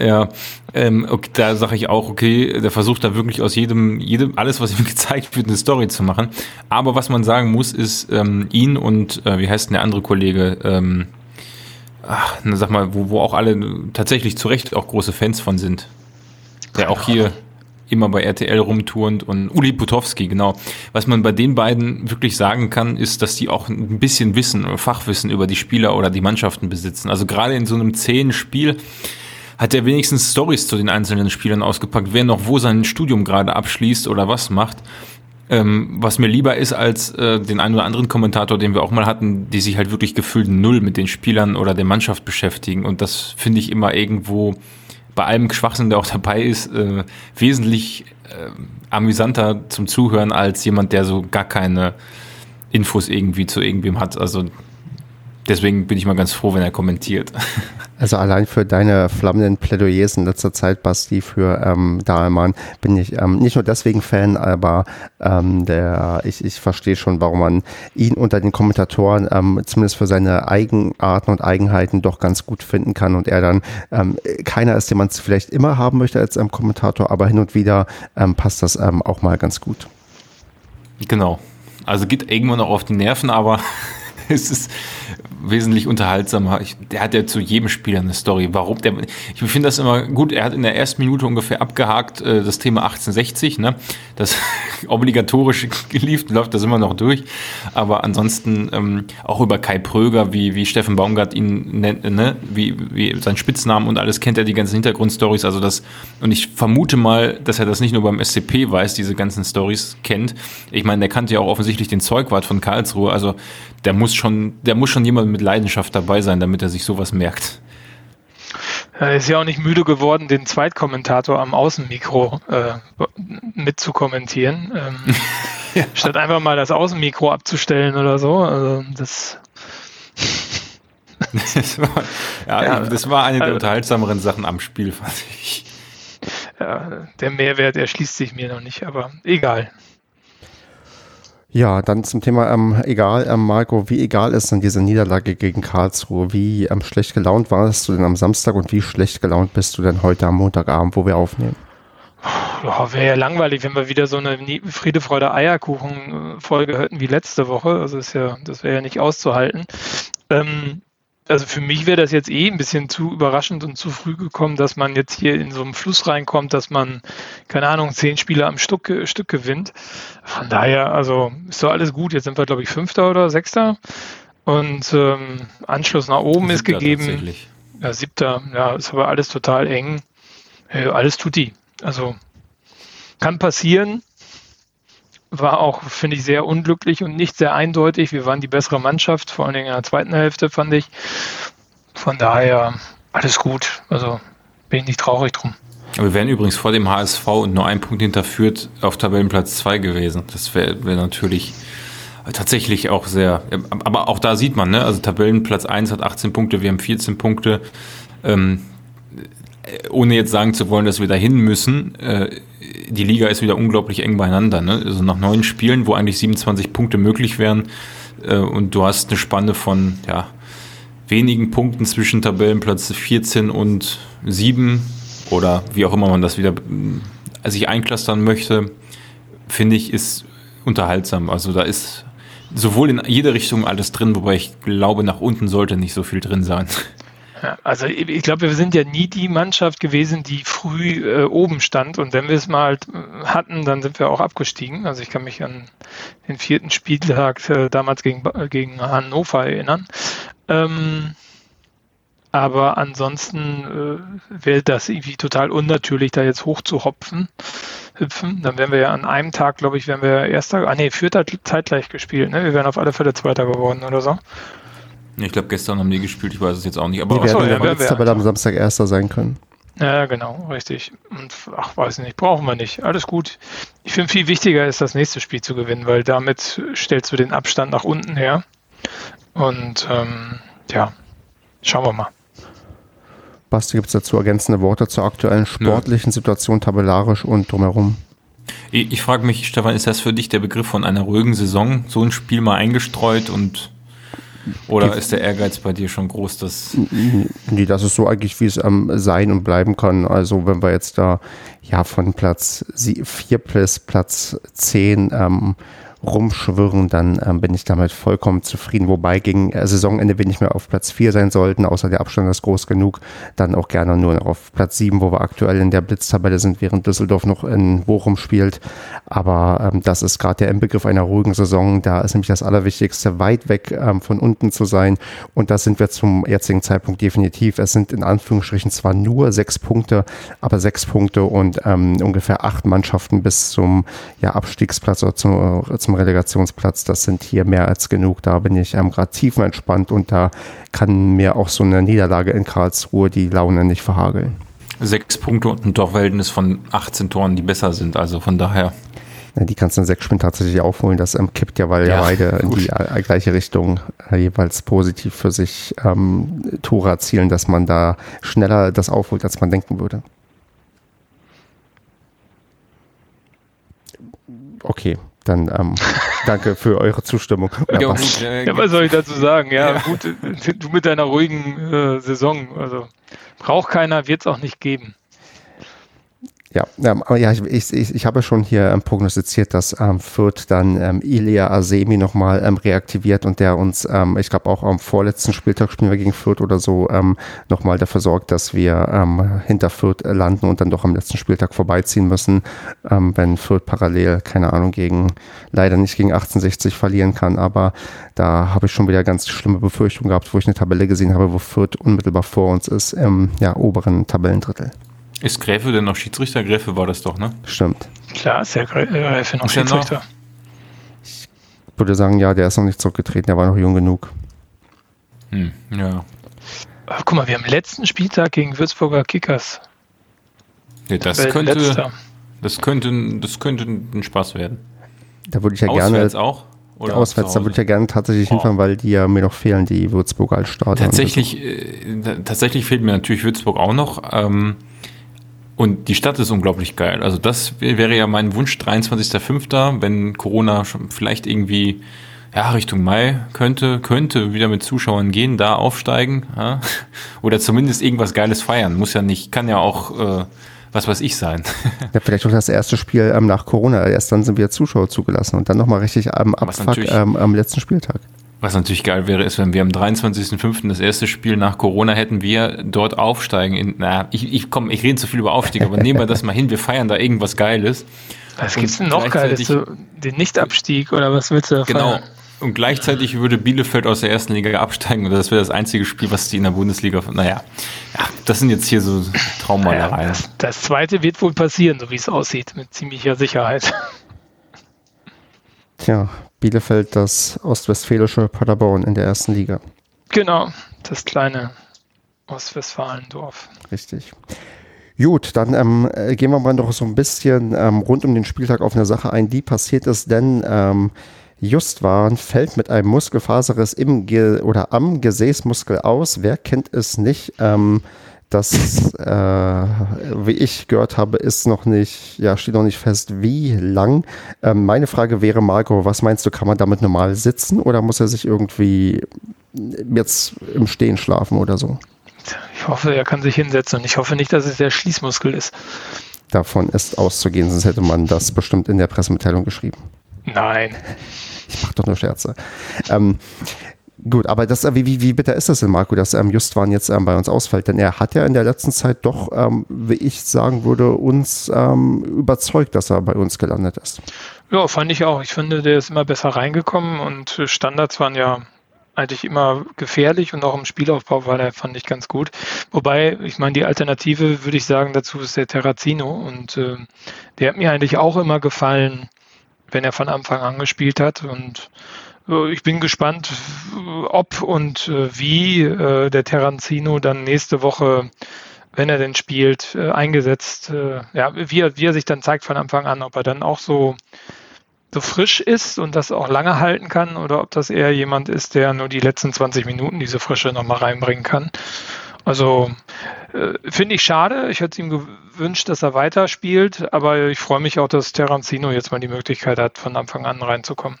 Ja, ähm, okay, da sage ich auch, okay, der versucht da wirklich aus jedem, jedem, alles, was ihm gezeigt wird, eine Story zu machen. Aber was man sagen muss, ist ähm, ihn und äh, wie heißt denn der andere Kollege? Ähm, ach, sag mal, wo, wo auch alle tatsächlich zu Recht auch große Fans von sind der auch hier immer bei RTL rumturnt und Uli Putowski, genau. Was man bei den beiden wirklich sagen kann, ist, dass die auch ein bisschen Wissen, Fachwissen über die Spieler oder die Mannschaften besitzen. Also gerade in so einem zehn Spiel hat er wenigstens Stories zu den einzelnen Spielern ausgepackt, wer noch wo sein Studium gerade abschließt oder was macht. Ähm, was mir lieber ist als äh, den einen oder anderen Kommentator, den wir auch mal hatten, die sich halt wirklich gefühlt null mit den Spielern oder der Mannschaft beschäftigen. Und das finde ich immer irgendwo bei allem Schwachsinn, der auch dabei ist, äh, wesentlich äh, amüsanter zum Zuhören als jemand, der so gar keine Infos irgendwie zu irgendwem hat. Also deswegen bin ich mal ganz froh, wenn er kommentiert. Also allein für deine flammenden Plädoyers in letzter Zeit, Basti, für ähm, Dahlmann, bin ich ähm, nicht nur deswegen Fan, aber ähm, der, ich, ich verstehe schon, warum man ihn unter den Kommentatoren ähm, zumindest für seine Eigenarten und Eigenheiten doch ganz gut finden kann und er dann ähm, keiner ist, den man vielleicht immer haben möchte als ähm, Kommentator, aber hin und wieder ähm, passt das auch mal ganz gut. Genau. Also geht irgendwann auch auf die Nerven, aber es ist wesentlich unterhaltsamer. Ich, der hat ja zu jedem Spieler eine Story. Warum? Der, ich finde das immer gut. Er hat in der ersten Minute ungefähr abgehakt äh, das Thema 1860. Ne? Das obligatorisch geliefert läuft das immer noch durch. Aber ansonsten ähm, auch über Kai Pröger, wie, wie Steffen Baumgart ihn nennt, ne? wie, wie sein Spitznamen und alles kennt er die ganzen Hintergrundstories. Also das und ich vermute mal, dass er das nicht nur beim SCP weiß, diese ganzen Stories kennt. Ich meine, der kannte ja auch offensichtlich den Zeugwart von Karlsruhe. Also der muss schon, der muss schon jemand mit Leidenschaft dabei sein, damit er sich sowas merkt. Er ist ja auch nicht müde geworden, den Zweitkommentator am Außenmikro äh, mitzukommentieren. Ähm, ja. Statt einfach mal das Außenmikro abzustellen oder so. Also das. das, war, ja, ja, das war eine der also, unterhaltsameren Sachen am Spiel, fand ich. Ja, der Mehrwert erschließt sich mir noch nicht, aber egal. Ja, dann zum Thema, ähm, egal, ähm, Marco, wie egal ist denn diese Niederlage gegen Karlsruhe? Wie ähm, schlecht gelaunt warst du denn am Samstag und wie schlecht gelaunt bist du denn heute am Montagabend, wo wir aufnehmen? Ja, wäre ja langweilig, wenn wir wieder so eine Friede, Freude, Eierkuchen-Folge hätten wie letzte Woche. Also ist ja, das wäre ja nicht auszuhalten. Ähm, also für mich wäre das jetzt eh ein bisschen zu überraschend und zu früh gekommen, dass man jetzt hier in so einen Fluss reinkommt, dass man, keine Ahnung, zehn Spieler am Stück, Stück gewinnt. Von daher, also ist doch alles gut. Jetzt sind wir, glaube ich, Fünfter oder Sechster. Und ähm, Anschluss nach oben Siebter ist gegeben. Ja, siebter, ja, ist aber alles total eng. Äh, alles tut die. Also kann passieren. War auch, finde ich, sehr unglücklich und nicht sehr eindeutig. Wir waren die bessere Mannschaft, vor allen Dingen in der zweiten Hälfte, fand ich. Von daher alles gut. Also bin ich nicht traurig drum. Wir wären übrigens vor dem HSV und nur ein Punkt hinterführt auf Tabellenplatz 2 gewesen. Das wäre wär natürlich tatsächlich auch sehr, aber auch da sieht man, ne? also Tabellenplatz 1 hat 18 Punkte, wir haben 14 Punkte. Ähm, ohne jetzt sagen zu wollen, dass wir dahin müssen, äh, die Liga ist wieder unglaublich eng beieinander. Ne? Also nach neun Spielen, wo eigentlich 27 Punkte möglich wären, äh, und du hast eine Spanne von ja, wenigen Punkten zwischen Tabellenplatz 14 und 7 oder wie auch immer man das wieder äh, sich einklastern möchte, finde ich, ist unterhaltsam. Also da ist sowohl in jede Richtung alles drin, wobei ich glaube, nach unten sollte nicht so viel drin sein. Also ich glaube, wir sind ja nie die Mannschaft gewesen, die früh äh, oben stand. Und wenn wir es mal äh, hatten, dann sind wir auch abgestiegen. Also ich kann mich an den vierten Spieltag äh, damals gegen, gegen Hannover erinnern. Ähm, aber ansonsten äh, wäre das irgendwie total unnatürlich, da jetzt hoch zu hopfen, hüpfen. Dann wären wir ja an einem Tag, glaube ich, wären wir erster, ah nee, vierter zeitgleich gespielt. Ne? Wir wären auf alle Fälle Zweiter geworden oder so. Ich glaube, gestern haben die gespielt, ich weiß es jetzt auch nicht. Aber die werden ja, jetzt aber am Samstag Erster sein können. Ja, genau, richtig. Und ach, weiß nicht, brauchen wir nicht. Alles gut. Ich finde, viel wichtiger ist, das nächste Spiel zu gewinnen, weil damit stellst du den Abstand nach unten her. Und ähm, ja, schauen wir mal. Basti, gibt es dazu ergänzende Worte zur aktuellen sportlichen Nö. Situation, tabellarisch und drumherum? Ich, ich frage mich, Stefan, ist das für dich der Begriff von einer ruhigen Saison? So ein Spiel mal eingestreut und oder ist der Ehrgeiz bei dir schon groß, dass. Nee, das ist so eigentlich, wie es ähm, sein und bleiben kann. Also, wenn wir jetzt da ja von Platz 4 bis Platz 10 ähm, rumschwirren, dann ähm, bin ich damit vollkommen zufrieden. Wobei gegen äh, Saisonende wir nicht mehr auf Platz 4 sein sollten, außer der Abstand ist groß genug. Dann auch gerne nur noch auf Platz 7, wo wir aktuell in der Blitztabelle sind, während Düsseldorf noch in Bochum spielt. Aber ähm, das ist gerade der Inbegriff einer ruhigen Saison. Da ist nämlich das Allerwichtigste, weit weg ähm, von unten zu sein. Und das sind wir zum jetzigen Zeitpunkt definitiv. Es sind in Anführungsstrichen zwar nur sechs Punkte, aber sechs Punkte und ähm, ungefähr acht Mannschaften bis zum ja, Abstiegsplatz oder zum, äh, zum zum Relegationsplatz. Das sind hier mehr als genug. Da bin ich ähm, gerade tiefenentspannt und da kann mir auch so eine Niederlage in Karlsruhe die Laune nicht verhageln. Sechs Punkte und ein Torverhältnis von 18 Toren, die besser sind. Also von daher. Ja, die kannst du in sechs Spielen tatsächlich aufholen. Das ähm, kippt ja, weil ja, ja beide in die äh, gleiche Richtung äh, jeweils positiv für sich ähm, Tore erzielen, dass man da schneller das aufholt, als man denken würde. Okay, dann ähm, danke für eure Zustimmung. Ja, gut, äh, ja, was soll ich dazu sagen? Ja, ja. gut, du mit deiner ruhigen äh, Saison, also braucht keiner, wird es auch nicht geben. Ja, ähm, ja, ich, ich, ich habe schon hier ähm, prognostiziert, dass ähm, Fürth dann ähm, Ilia Asemi nochmal ähm, reaktiviert und der uns, ähm, ich glaube auch am vorletzten Spieltag spielen wir gegen Fürth oder so, ähm, nochmal dafür sorgt, dass wir ähm, hinter Fürth landen und dann doch am letzten Spieltag vorbeiziehen müssen, ähm, wenn Fürth parallel, keine Ahnung, gegen, leider nicht gegen 1860 verlieren kann, aber da habe ich schon wieder ganz schlimme Befürchtungen gehabt, wo ich eine Tabelle gesehen habe, wo Fürth unmittelbar vor uns ist, im ja, oberen Tabellendrittel. Ist Gräfe denn noch Schiedsrichter? Gräfe war das doch, ne? Stimmt. Klar, ist der äh, Gräfe noch ist Schiedsrichter. Noch? Ich würde sagen, ja, der ist noch nicht zurückgetreten, der war noch jung genug. Hm, ja. Aber guck mal, wir haben letzten Spieltag gegen Würzburger Kickers. Ja, das könnte, das könnte, das könnte ein Spaß werden. Da würde ich ja Auswärts gerne. auch? Oder Auswärts, da würde ich ja gerne tatsächlich oh. hinfahren, weil die ja mir noch fehlen, die Würzburger als Starter. Tatsächlich, äh, tatsächlich fehlt mir natürlich Würzburg auch noch. Ähm, und die Stadt ist unglaublich geil. Also das wäre ja mein Wunsch, 23.05., wenn Corona schon vielleicht irgendwie ja, Richtung Mai könnte, könnte wieder mit Zuschauern gehen, da aufsteigen. Ja? Oder zumindest irgendwas Geiles feiern. Muss ja nicht, kann ja auch, äh, was weiß ich sein. Ja, vielleicht auch das erste Spiel ähm, nach Corona. Erst dann sind wieder Zuschauer zugelassen und dann nochmal richtig am Abfuck ähm, am letzten Spieltag. Was natürlich geil wäre, ist, wenn wir am 23.05. das erste Spiel nach Corona hätten, wir dort aufsteigen. In, na, ich, ich komm, ich rede zu viel über Aufstieg, aber nehmen wir das mal hin, wir feiern da irgendwas Geiles. Was gibt's denn noch Geiles? So, den Nichtabstieg oder was willst du da Genau. Feiern? Und gleichzeitig würde Bielefeld aus der ersten Liga absteigen und das wäre das einzige Spiel, was die in der Bundesliga. Naja, ja, das sind jetzt hier so Traummalereien. Ja, das, das zweite wird wohl passieren, so wie es aussieht, mit ziemlicher Sicherheit. Tja, Bielefeld das ostwestfälische Paderborn in der ersten Liga. Genau, das kleine Ostwestfalendorf. Richtig. Gut, dann ähm, äh, gehen wir mal noch so ein bisschen ähm, rund um den Spieltag auf eine Sache ein, die passiert ist, denn ähm, Justwan fällt mit einem Muskelfaserriss im Ge oder am Gesäßmuskel aus. Wer kennt es nicht? Ähm, das, äh, wie ich gehört habe, ist noch nicht, ja, steht noch nicht fest, wie lang. Ähm, meine Frage wäre, Marco, was meinst du, kann man damit normal sitzen oder muss er sich irgendwie jetzt im Stehen schlafen oder so? Ich hoffe, er kann sich hinsetzen und ich hoffe nicht, dass es der Schließmuskel ist. Davon ist auszugehen, sonst hätte man das bestimmt in der Pressemitteilung geschrieben. Nein. Ich mach doch nur Scherze. Ähm, Gut, aber das, äh, wie, wie, wie bitter ist das denn, Marco, dass ähm, Justwan jetzt ähm, bei uns ausfällt? Denn er hat ja in der letzten Zeit doch, ähm, wie ich sagen würde, uns ähm, überzeugt, dass er bei uns gelandet ist. Ja, fand ich auch. Ich finde, der ist immer besser reingekommen und Standards waren ja eigentlich immer gefährlich und auch im Spielaufbau war der, fand ich ganz gut. Wobei, ich meine, die Alternative, würde ich sagen, dazu ist der Terrazino und äh, der hat mir eigentlich auch immer gefallen, wenn er von Anfang an gespielt hat und ich bin gespannt, ob und äh, wie äh, der Terranzino dann nächste Woche, wenn er denn spielt, eingesetzt, ja, wie er, wie er sich dann zeigt von Anfang an, ob er dann auch so, so frisch ist und das auch lange halten kann oder ob das eher jemand ist, der nur die letzten 20 Minuten diese Frische nochmal reinbringen kann. Also äh, finde ich schade. Ich hätte ihm gewünscht, dass er weiterspielt, aber ich freue mich auch, dass Terranzino jetzt mal die Möglichkeit hat, von Anfang an reinzukommen.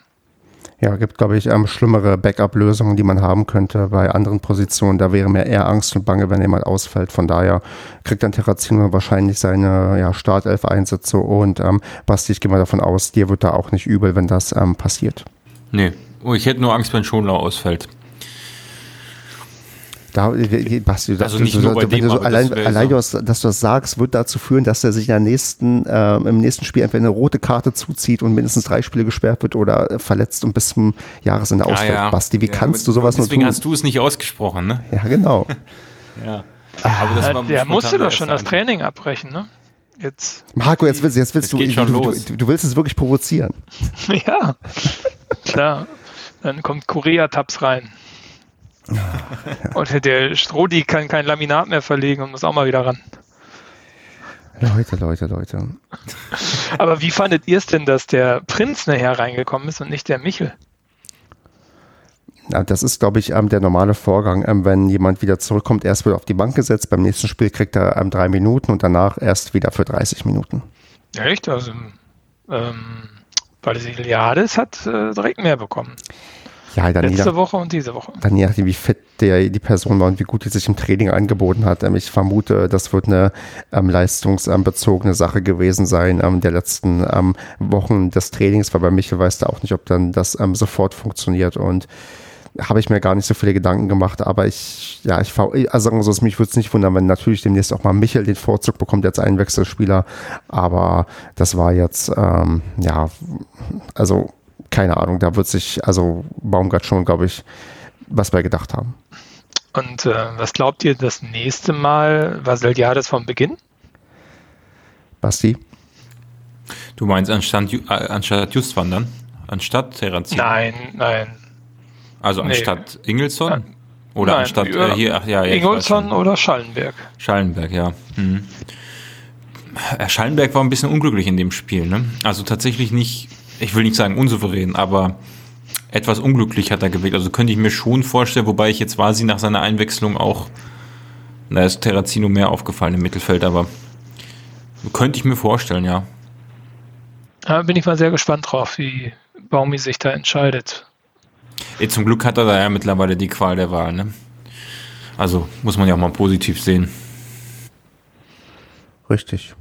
Ja, gibt, glaube ich, ähm, schlimmere Backup-Lösungen, die man haben könnte bei anderen Positionen. Da wäre mir eher Angst und Bange, wenn jemand ausfällt. Von daher kriegt dann Terrazino wahrscheinlich seine ja, Startelf-Einsätze und ähm, Basti, ich gehe mal davon aus, dir wird da auch nicht übel, wenn das ähm, passiert. Nee, oh, ich hätte nur Angst, wenn Schonlau ausfällt. Da, Basti, also nicht du, nur bei dem, so allein, das allein so. dass, dass du das sagst, wird dazu führen, dass er sich in der nächsten, äh, im nächsten Spiel entweder eine rote Karte zuzieht und mindestens drei Spiele gesperrt wird oder verletzt und bis zum Jahresende ja, ausfällt. Ja. Basti, wie ja, kannst du sowas nur tun? Deswegen hast du es nicht ausgesprochen, ne? Ja, genau. ja. Aber das war der musste doch schon das Training abbrechen, ne? Jetzt. Marco, jetzt willst, jetzt willst du, du, du, du, willst es wirklich provozieren. ja, klar. Dann kommt Korea-Tabs rein. Und der Strodi kann kein Laminat mehr verlegen und muss auch mal wieder ran. Leute, Leute, Leute. Aber wie fandet ihr es denn, dass der Prinz nachher reingekommen ist und nicht der Michel? Ja, das ist, glaube ich, ähm, der normale Vorgang. Ähm, wenn jemand wieder zurückkommt, erst wird auf die Bank gesetzt, beim nächsten Spiel kriegt er ähm, drei Minuten und danach erst wieder für 30 Minuten. Echt? Also, ähm, Basiliades hat äh, direkt mehr bekommen. Ja, dann Letzte Woche und diese Woche. Dann je nachdem, wie fit der, die Person war und wie gut die sich im Training angeboten hat. Ähm, ich vermute, das wird eine ähm, leistungsbezogene Sache gewesen sein ähm, der letzten ähm, Wochen des Trainings, weil bei Michel weiß da auch nicht, ob dann das ähm, sofort funktioniert. Und habe ich mir gar nicht so viele Gedanken gemacht, aber ich, ja, ich also sagen wir so, mich würde es nicht wundern, wenn natürlich demnächst auch mal Michel den Vorzug bekommt als Einwechselspieler, aber das war jetzt, ähm, ja, also keine Ahnung, da wird sich also Baumgart schon, glaube ich, was bei gedacht haben. Und äh, was glaubt ihr das nächste Mal? Vasiliades vom Beginn? Basti? Du meinst anstatt, äh, anstatt Justwan dann? Anstatt Terranzin? Nein, nein. Also anstatt nee. Ingelsson? Oder nein, anstatt äh, hier, ach ja, ja Ingelsson oder Schallenberg? Schallenberg, ja. Mhm. Schallenberg war ein bisschen unglücklich in dem Spiel, ne? Also tatsächlich nicht ich will nicht sagen unsouverän, aber etwas unglücklich hat er gewählt. Also könnte ich mir schon vorstellen, wobei ich jetzt sie nach seiner Einwechslung auch, da ist Terrazino mehr aufgefallen im Mittelfeld, aber könnte ich mir vorstellen, ja. Da bin ich mal sehr gespannt drauf, wie Baumi sich da entscheidet. Zum Glück hat er da ja mittlerweile die Qual der Wahl, ne? Also muss man ja auch mal positiv sehen. Richtig.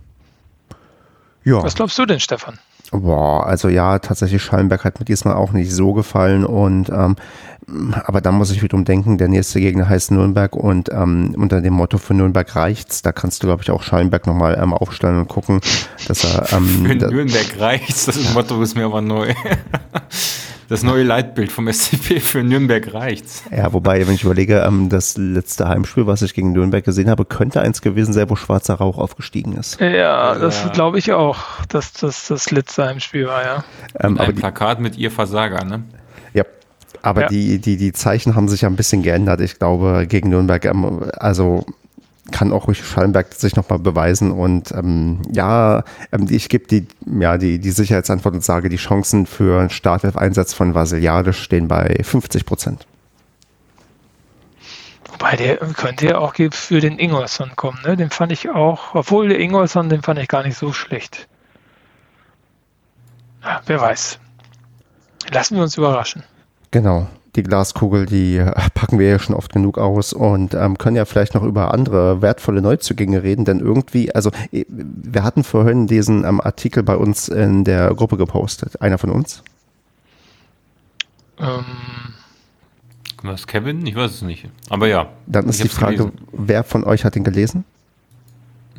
Ja. Was glaubst du denn, Stefan? Boah, also ja, tatsächlich Schallenberg hat mir diesmal auch nicht so gefallen und ähm, aber da muss ich wiederum denken, der nächste Gegner heißt Nürnberg und ähm, unter dem Motto für Nürnberg reicht's, da kannst du glaube ich auch Schallenberg nochmal ähm, aufstellen und gucken, dass er ähm, für Nürnberg reicht's, das Motto ist mir aber neu. das neue Leitbild vom SCP für Nürnberg reicht's. Ja, wobei, wenn ich überlege, ähm, das letzte Heimspiel, was ich gegen Nürnberg gesehen habe, könnte eins gewesen sein, wo schwarzer Rauch aufgestiegen ist. Ja, das ja. glaube ich auch, dass das das letzte Heimspiel war, ja. Ähm, Ein Plakat mit ihr Versager, ne? Ja, aber ja. die, die, die Zeichen haben sich ja ein bisschen geändert. Ich glaube, gegen Nürnberg, ähm, also kann auch ruhig Schallenberg sich nochmal beweisen. Und ähm, ja, ähm, ich gebe die, ja, die, die Sicherheitsantwort und sage, die Chancen für einen Startelf-Einsatz von Vasiliade stehen bei 50 Prozent. Wobei der könnte ja auch für den Ingolson kommen, ne? Den fand ich auch, obwohl der Ingolson, den fand ich gar nicht so schlecht. Ja, wer weiß. Lassen wir uns überraschen. Genau die Glaskugel, die äh, packen wir ja schon oft genug aus und ähm, können ja vielleicht noch über andere wertvolle Neuzugänge reden, denn irgendwie, also äh, wir hatten vorhin diesen ähm, Artikel bei uns in der Gruppe gepostet. Einer von uns? Ähm, was, Kevin? Ich weiß es nicht. Aber ja. Dann ist die Frage, gelesen. wer von euch hat den gelesen?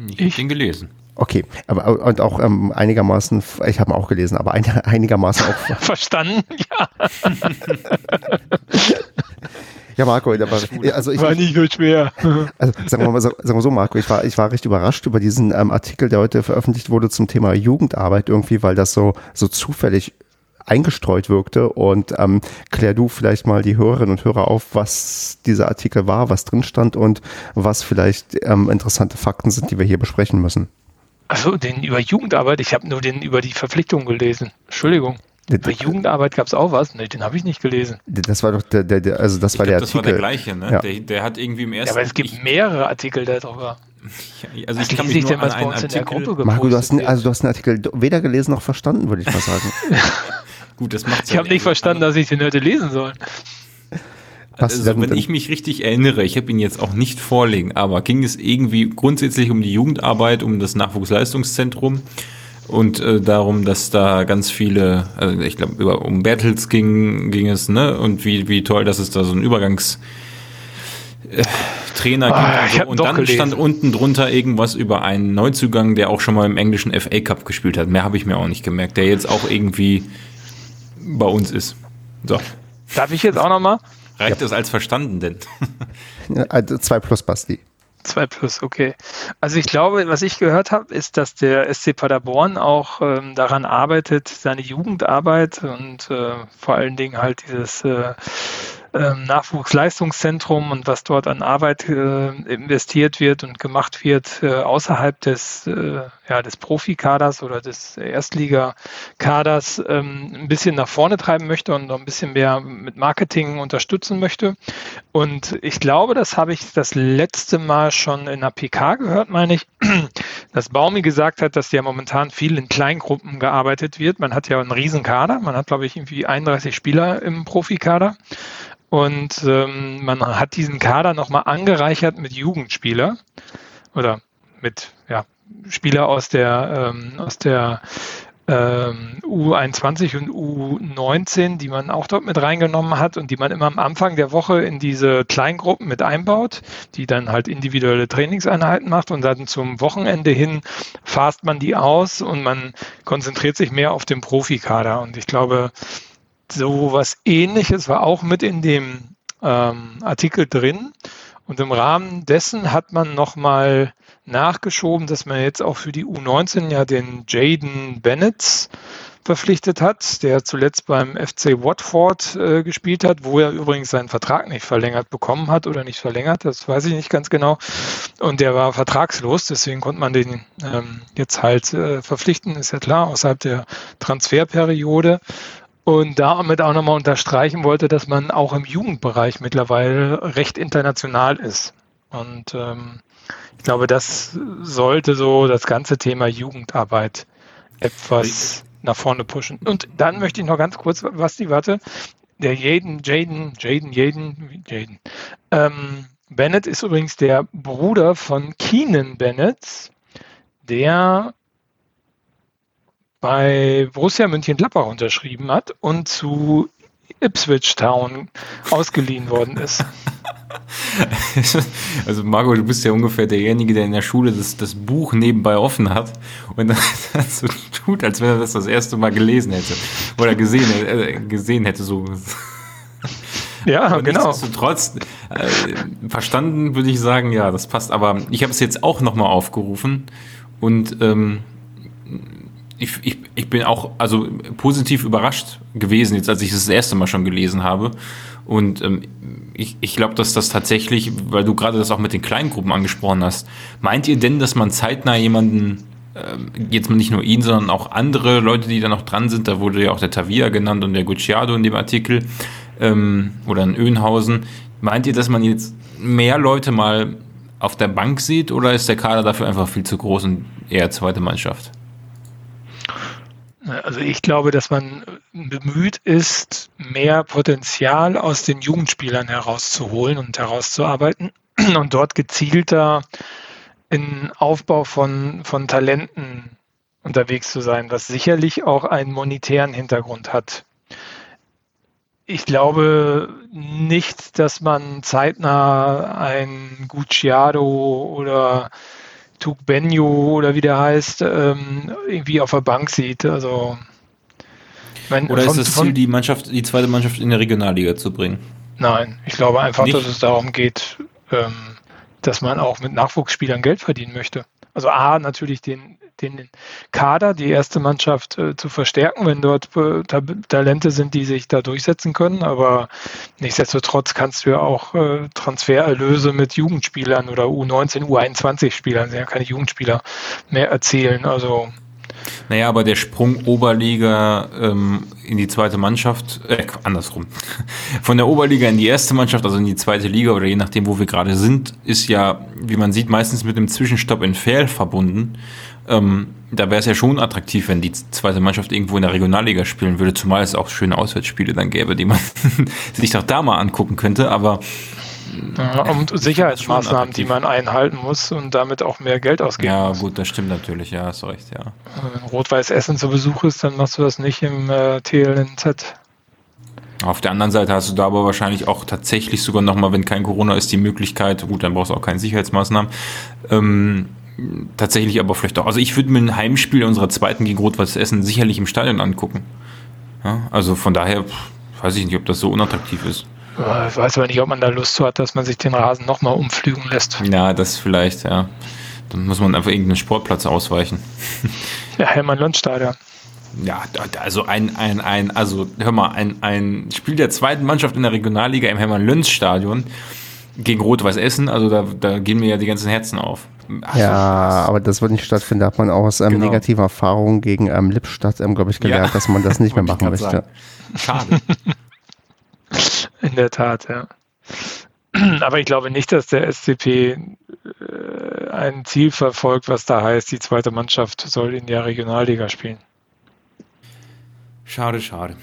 Ich, ich habe den gelesen. Okay, aber und auch ähm, einigermaßen, ich habe ihn auch gelesen, aber ein, einigermaßen auch. Verstanden, ja. ja, Marco, aber, also ich, war nicht so schwer. Also sagen wir mal so, sagen wir so Marco, ich war, ich war recht überrascht über diesen ähm, Artikel, der heute veröffentlicht wurde zum Thema Jugendarbeit irgendwie, weil das so, so zufällig eingestreut wirkte. Und ähm, klär du vielleicht mal die Hörerinnen und Hörer auf, was dieser Artikel war, was drin stand und was vielleicht ähm, interessante Fakten sind, die wir hier besprechen müssen. Achso, den über Jugendarbeit, ich habe nur den über die Verpflichtung gelesen. Entschuldigung. Bei Jugendarbeit gab es auch was? Nee, den habe ich nicht gelesen. Das war doch der, der, der also das ich war glaub, der das Artikel. Das war der gleiche, ne? Ja. Der, der, hat irgendwie im ersten. Ja, aber es gibt mehrere Artikel darüber. Ja, also ich kann mich nur an einen Artikel. Marco, du hast, also du hast einen Artikel weder gelesen noch verstanden, würde ich mal sagen. Gut, das macht. Ich habe nicht verstanden, dass ich den heute lesen soll. Also, wenn ich mich richtig erinnere, ich habe ihn jetzt auch nicht vorlegen, aber ging es irgendwie grundsätzlich um die Jugendarbeit, um das Nachwuchsleistungszentrum und äh, darum, dass da ganz viele, also ich glaube, um Battles ging, ging es, ne? Und wie, wie toll, dass es da so ein Übergangs äh, Trainer ah, gibt. Und, so. und dann gelesen. stand unten drunter irgendwas über einen Neuzugang, der auch schon mal im englischen FA Cup gespielt hat. Mehr habe ich mir auch nicht gemerkt, der jetzt auch irgendwie bei uns ist. So. Darf ich jetzt auch nochmal? Reicht ja. das als verstanden denn? Also zwei plus, Basti. Zwei plus, okay. Also ich glaube, was ich gehört habe, ist, dass der SC Paderborn auch ähm, daran arbeitet, seine Jugendarbeit und äh, vor allen Dingen halt dieses äh, Nachwuchsleistungszentrum und was dort an Arbeit äh, investiert wird und gemacht wird äh, außerhalb des, äh, ja, des Profikaders oder des Erstligakaders ähm, ein bisschen nach vorne treiben möchte und noch ein bisschen mehr mit Marketing unterstützen möchte. Und ich glaube, das habe ich das letzte Mal schon in der PK gehört, meine ich, dass Baumi gesagt hat, dass ja momentan viel in Kleingruppen gearbeitet wird. Man hat ja einen riesen Kader. Man hat, glaube ich, irgendwie 31 Spieler im Profikader. Und ähm, man hat diesen Kader nochmal angereichert mit Jugendspieler oder mit ja, Spieler aus der, ähm, aus der ähm, U21 und U19, die man auch dort mit reingenommen hat und die man immer am Anfang der Woche in diese Kleingruppen mit einbaut, die dann halt individuelle Trainingseinheiten macht und dann zum Wochenende hin fasst man die aus und man konzentriert sich mehr auf den Profikader. Und ich glaube, so was ähnliches war auch mit in dem ähm, Artikel drin. Und im Rahmen dessen hat man nochmal nachgeschoben, dass man jetzt auch für die U19 ja den Jaden Bennett verpflichtet hat, der zuletzt beim FC Watford äh, gespielt hat, wo er übrigens seinen Vertrag nicht verlängert bekommen hat oder nicht verlängert, das weiß ich nicht ganz genau. Und der war vertragslos, deswegen konnte man den ähm, jetzt halt äh, verpflichten, ist ja klar, außerhalb der Transferperiode und damit auch nochmal unterstreichen wollte, dass man auch im Jugendbereich mittlerweile recht international ist. Und ähm, ich glaube, das sollte so das ganze Thema Jugendarbeit etwas nach vorne pushen. Und dann möchte ich noch ganz kurz, was die warte, der Jaden, Jaden, Jaden, Jaden, Jaden. Ähm, Bennett ist übrigens der Bruder von Keenan Bennett, der bei Borussia München-Gladbach unterschrieben hat und zu Ipswich Town ausgeliehen worden ist. Also Marco, du bist ja ungefähr derjenige, der in der Schule das, das Buch nebenbei offen hat und dann so tut, als wenn er das das erste Mal gelesen hätte oder gesehen, äh, gesehen hätte. So. Ja, aber genau. Nichtsdestotrotz, äh, verstanden würde ich sagen, ja, das passt. Aber ich habe es jetzt auch nochmal aufgerufen und ähm, ich, ich, ich bin auch also positiv überrascht gewesen, jetzt als ich das erste Mal schon gelesen habe. Und ähm, ich, ich glaube, dass das tatsächlich, weil du gerade das auch mit den Kleingruppen angesprochen hast, meint ihr denn, dass man zeitnah jemanden, ähm, jetzt nicht nur ihn, sondern auch andere Leute, die da noch dran sind, da wurde ja auch der Tavia genannt und der Gucciado in dem Artikel, ähm, oder in Öhnhausen, meint ihr, dass man jetzt mehr Leute mal auf der Bank sieht oder ist der Kader dafür einfach viel zu groß und eher zweite Mannschaft? Also ich glaube, dass man bemüht ist, mehr Potenzial aus den Jugendspielern herauszuholen und herauszuarbeiten und dort gezielter in Aufbau von, von Talenten unterwegs zu sein, was sicherlich auch einen monetären Hintergrund hat. Ich glaube nicht, dass man zeitnah ein Gucciado oder Benio oder wie der heißt, ähm, irgendwie auf der Bank sieht. Also mein, oder von, ist das Ziel, die Mannschaft, die zweite Mannschaft in der Regionalliga zu bringen? Nein, ich glaube einfach, Nicht? dass es darum geht, ähm, dass man auch mit Nachwuchsspielern Geld verdienen möchte. Also A, natürlich den den Kader, die erste Mannschaft äh, zu verstärken, wenn dort äh, Talente sind, die sich da durchsetzen können. Aber nichtsdestotrotz kannst du ja auch äh, Transfererlöse mit Jugendspielern oder U19, U21-Spielern, sind ja keine Jugendspieler mehr erzielen. Also naja, aber der Sprung Oberliga ähm, in die zweite Mannschaft, äh, andersrum. Von der Oberliga in die erste Mannschaft, also in die zweite Liga oder je nachdem, wo wir gerade sind, ist ja, wie man sieht, meistens mit einem Zwischenstopp in Fair verbunden. Ähm, da wäre es ja schon attraktiv, wenn die zweite Mannschaft irgendwo in der Regionalliga spielen würde, zumal es auch schöne Auswärtsspiele dann gäbe, die man sich doch da mal angucken könnte, aber ja, und Sicherheitsmaßnahmen, die man einhalten muss und damit auch mehr Geld ausgeben ja, muss. Ja, gut, das stimmt natürlich, ja, hast recht, ja. Wenn Rot-Weiß Essen zu Besuch ist, dann machst du das nicht im äh, TLNZ. Auf der anderen Seite hast du da aber wahrscheinlich auch tatsächlich sogar nochmal, wenn kein Corona ist, die Möglichkeit, gut, dann brauchst du auch keine Sicherheitsmaßnahmen, ähm, tatsächlich aber vielleicht auch. Also ich würde mir ein Heimspiel unserer zweiten gegen Rot-Weiß Essen sicherlich im Stadion angucken. Ja, also von daher weiß ich nicht, ob das so unattraktiv ist. Ich weiß aber nicht, ob man da Lust zu hat, dass man sich den Rasen nochmal umflügen lässt. Ja, das vielleicht, ja. Dann muss man einfach irgendeinen Sportplatz ausweichen. Ja, Hermann-Lund-Stadion. Ja, also ein, ein, ein, also hör mal, ein, ein Spiel der zweiten Mannschaft in der Regionalliga im Hermann-Lünz-Stadion gegen Rot-Weiß Essen, also da, da gehen mir ja die ganzen Herzen auf. Ach, ja, aber das wird nicht stattfinden. Da hat man auch aus ähm, genau. negativer Erfahrung gegen ähm, Lippstadt, ähm, glaube ich, gelernt, ja. dass man das nicht mehr machen möchte. Sagen. Schade. In der Tat, ja. Aber ich glaube nicht, dass der SCP äh, ein Ziel verfolgt, was da heißt, die zweite Mannschaft soll in der Regionalliga spielen. Schade, schade.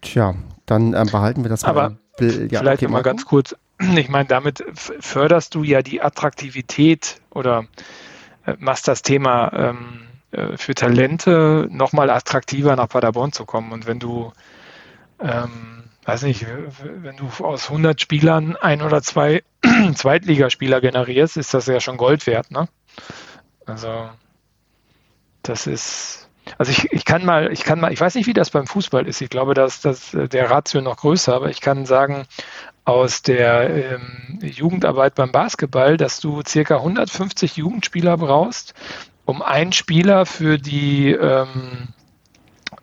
Tja, dann äh, behalten wir das mal. Aber ja, vielleicht okay, mal ganz kurz. Ich meine, damit förderst du ja die Attraktivität oder äh, machst das Thema ähm, äh, für Talente nochmal attraktiver nach Paderborn zu kommen. Und wenn du ähm, weiß nicht, wenn du aus 100 Spielern ein oder zwei Zweitligaspieler generierst, ist das ja schon Gold wert, ne? Also, das ist, also ich, ich kann mal, ich kann mal, ich weiß nicht, wie das beim Fußball ist. Ich glaube, dass das der Ratio noch größer, aber ich kann sagen, aus der ähm, Jugendarbeit beim Basketball, dass du circa 150 Jugendspieler brauchst, um einen Spieler für die ähm,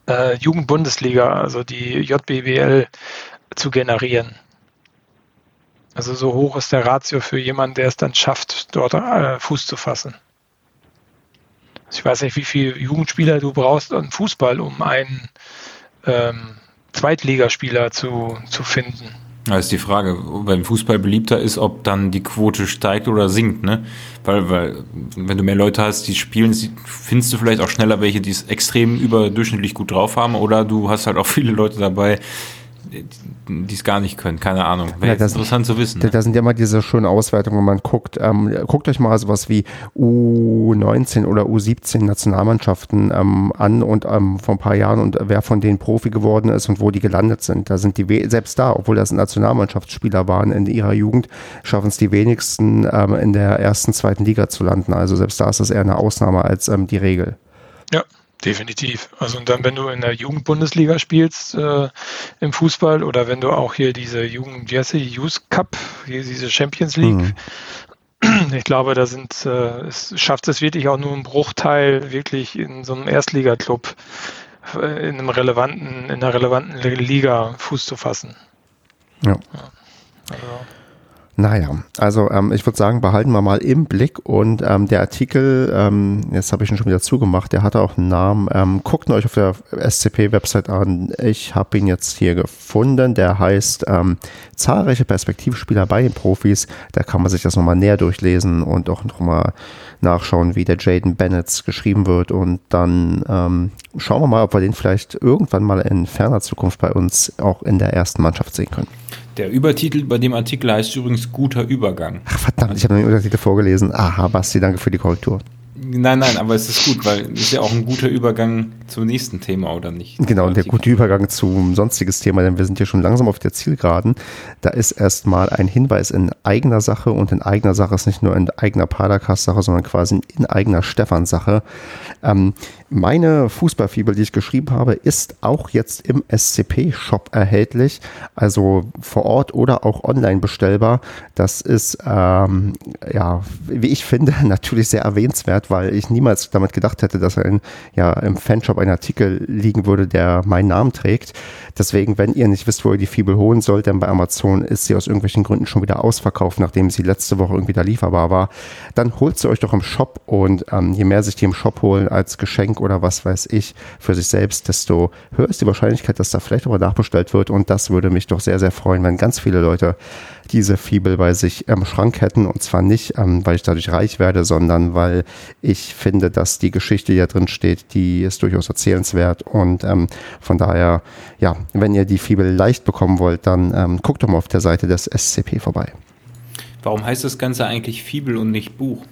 äh, Jugendbundesliga, also die JBWL, zu generieren. Also so hoch ist der Ratio für jemanden, der es dann schafft, dort äh, Fuß zu fassen. Ich weiß nicht, wie viele Jugendspieler du brauchst im Fußball, um einen ähm, Zweitligaspieler zu, zu finden. Da ist die Frage, beim Fußball beliebter ist, ob dann die Quote steigt oder sinkt, ne? Weil, weil, wenn du mehr Leute hast, die spielen, findest du vielleicht auch schneller welche, die es extrem überdurchschnittlich gut drauf haben, oder du hast halt auch viele Leute dabei, die es gar nicht können. Keine Ahnung. Wäre ja, das, interessant zu wissen. Da, ne? da, sind ja immer diese schönen Auswertungen, wenn man guckt. Ähm, guckt euch mal sowas wie U19 oder U17 Nationalmannschaften ähm, an und ähm, vor ein paar Jahren und wer von denen Profi geworden ist und wo die gelandet sind. Da sind die selbst da, obwohl das Nationalmannschaftsspieler waren in ihrer Jugend, schaffen es die wenigsten ähm, in der ersten, zweiten Liga zu landen. Also selbst da ist das eher eine Ausnahme als ähm, die Regel. Ja, Definitiv. Also und dann, wenn du in der Jugendbundesliga spielst äh, im Fußball oder wenn du auch hier diese Jugend Jesse Youth Cup, hier diese Champions League, mhm. ich glaube, da sind äh, es schafft es wirklich auch nur ein Bruchteil wirklich in so einem Erstligaklub äh, in einem relevanten, in einer relevanten Liga Fuß zu fassen. Ja. ja. Also naja, also ähm, ich würde sagen, behalten wir mal im Blick und ähm, der Artikel, ähm, jetzt habe ich ihn schon wieder zugemacht, der hatte auch einen Namen. Ähm, guckt euch auf der SCP-Website an. Ich habe ihn jetzt hier gefunden. Der heißt ähm, Zahlreiche Perspektivspieler bei den Profis. Da kann man sich das nochmal näher durchlesen und auch nochmal nachschauen, wie der Jaden Bennett geschrieben wird. Und dann ähm, schauen wir mal, ob wir den vielleicht irgendwann mal in ferner Zukunft bei uns auch in der ersten Mannschaft sehen können. Der Übertitel bei dem Artikel heißt übrigens guter Übergang. Ach verdammt, ich habe den Untertitel vorgelesen. Aha, Basti, danke für die Korrektur. Nein, nein, aber es ist gut, weil es ist ja auch ein guter Übergang zum nächsten Thema, oder nicht? Genau, und der gute Übergang zum sonstiges Thema, denn wir sind hier schon langsam auf der Zielgeraden. Da ist erstmal ein Hinweis in eigener Sache und in eigener Sache ist nicht nur in eigener Padercast-Sache, sondern quasi in eigener Stefan-Sache. Ähm, meine Fußballfibel, die ich geschrieben habe, ist auch jetzt im SCP-Shop erhältlich, also vor Ort oder auch online bestellbar. Das ist, ähm, ja, wie ich finde, natürlich sehr erwähnenswert, weil ich niemals damit gedacht hätte, dass ein, ja, im Fanshop ein Artikel liegen würde, der meinen Namen trägt. Deswegen, wenn ihr nicht wisst, wo ihr die Fibel holen sollt, denn bei Amazon ist sie aus irgendwelchen Gründen schon wieder ausverkauft, nachdem sie letzte Woche irgendwie da lieferbar war, dann holt sie euch doch im Shop und ähm, je mehr sich die im Shop holen als Geschenk oder was weiß ich für sich selbst, desto höher ist die Wahrscheinlichkeit, dass da vielleicht mal nachbestellt wird und das würde mich doch sehr, sehr freuen, wenn ganz viele Leute diese Fibel bei sich im Schrank hätten und zwar nicht, ähm, weil ich dadurch reich werde, sondern weil ich finde, dass die Geschichte, die da drin steht, die ist durchaus erzählenswert und ähm, von daher, ja, wenn ihr die Fibel leicht bekommen wollt, dann ähm, guckt doch mal auf der Seite des SCP vorbei. Warum heißt das Ganze eigentlich Fibel und nicht Buch?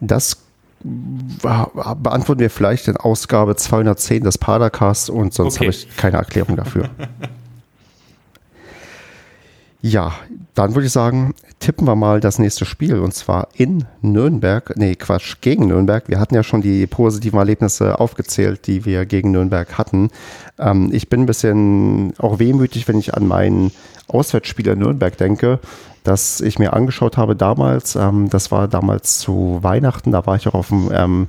Das beantworten wir vielleicht in Ausgabe 210 des Padercasts und sonst okay. habe ich keine Erklärung dafür. ja, dann würde ich sagen, tippen wir mal das nächste Spiel und zwar in Nürnberg. Nee, Quatsch, gegen Nürnberg. Wir hatten ja schon die positiven Erlebnisse aufgezählt, die wir gegen Nürnberg hatten. Ähm, ich bin ein bisschen auch wehmütig, wenn ich an meinen Auswärtsspiel in Nürnberg denke, das ich mir angeschaut habe damals. Ähm, das war damals zu Weihnachten, da war ich auch auf dem ähm,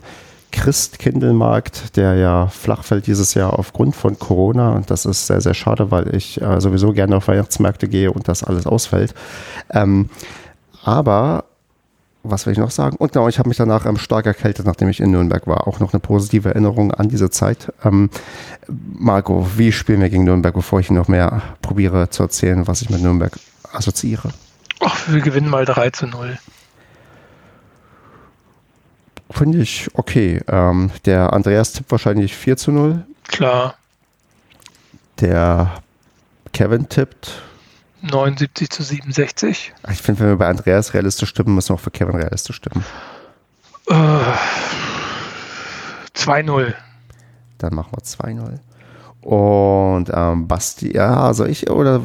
Christkindlmarkt, der ja flach fällt dieses Jahr aufgrund von Corona. Und das ist sehr, sehr schade, weil ich äh, sowieso gerne auf Weihnachtsmärkte gehe und das alles ausfällt. Ähm, aber was will ich noch sagen? Und genau, ich habe mich danach ähm, stark erkältet, nachdem ich in Nürnberg war. Auch noch eine positive Erinnerung an diese Zeit. Ähm, Marco, wie spielen wir gegen Nürnberg, bevor ich noch mehr probiere zu erzählen, was ich mit Nürnberg assoziiere? Ach, wir gewinnen mal 3 zu 0 finde ich okay. Ähm, der Andreas tippt wahrscheinlich 4 zu 0. Klar. Der Kevin tippt 79 zu 67. Ich finde, wenn wir bei Andreas realistisch stimmen, müssen wir auch für Kevin realistisch stimmen. Äh, 2-0. Dann machen wir 2-0. Und ähm, Basti, ja, also ich oder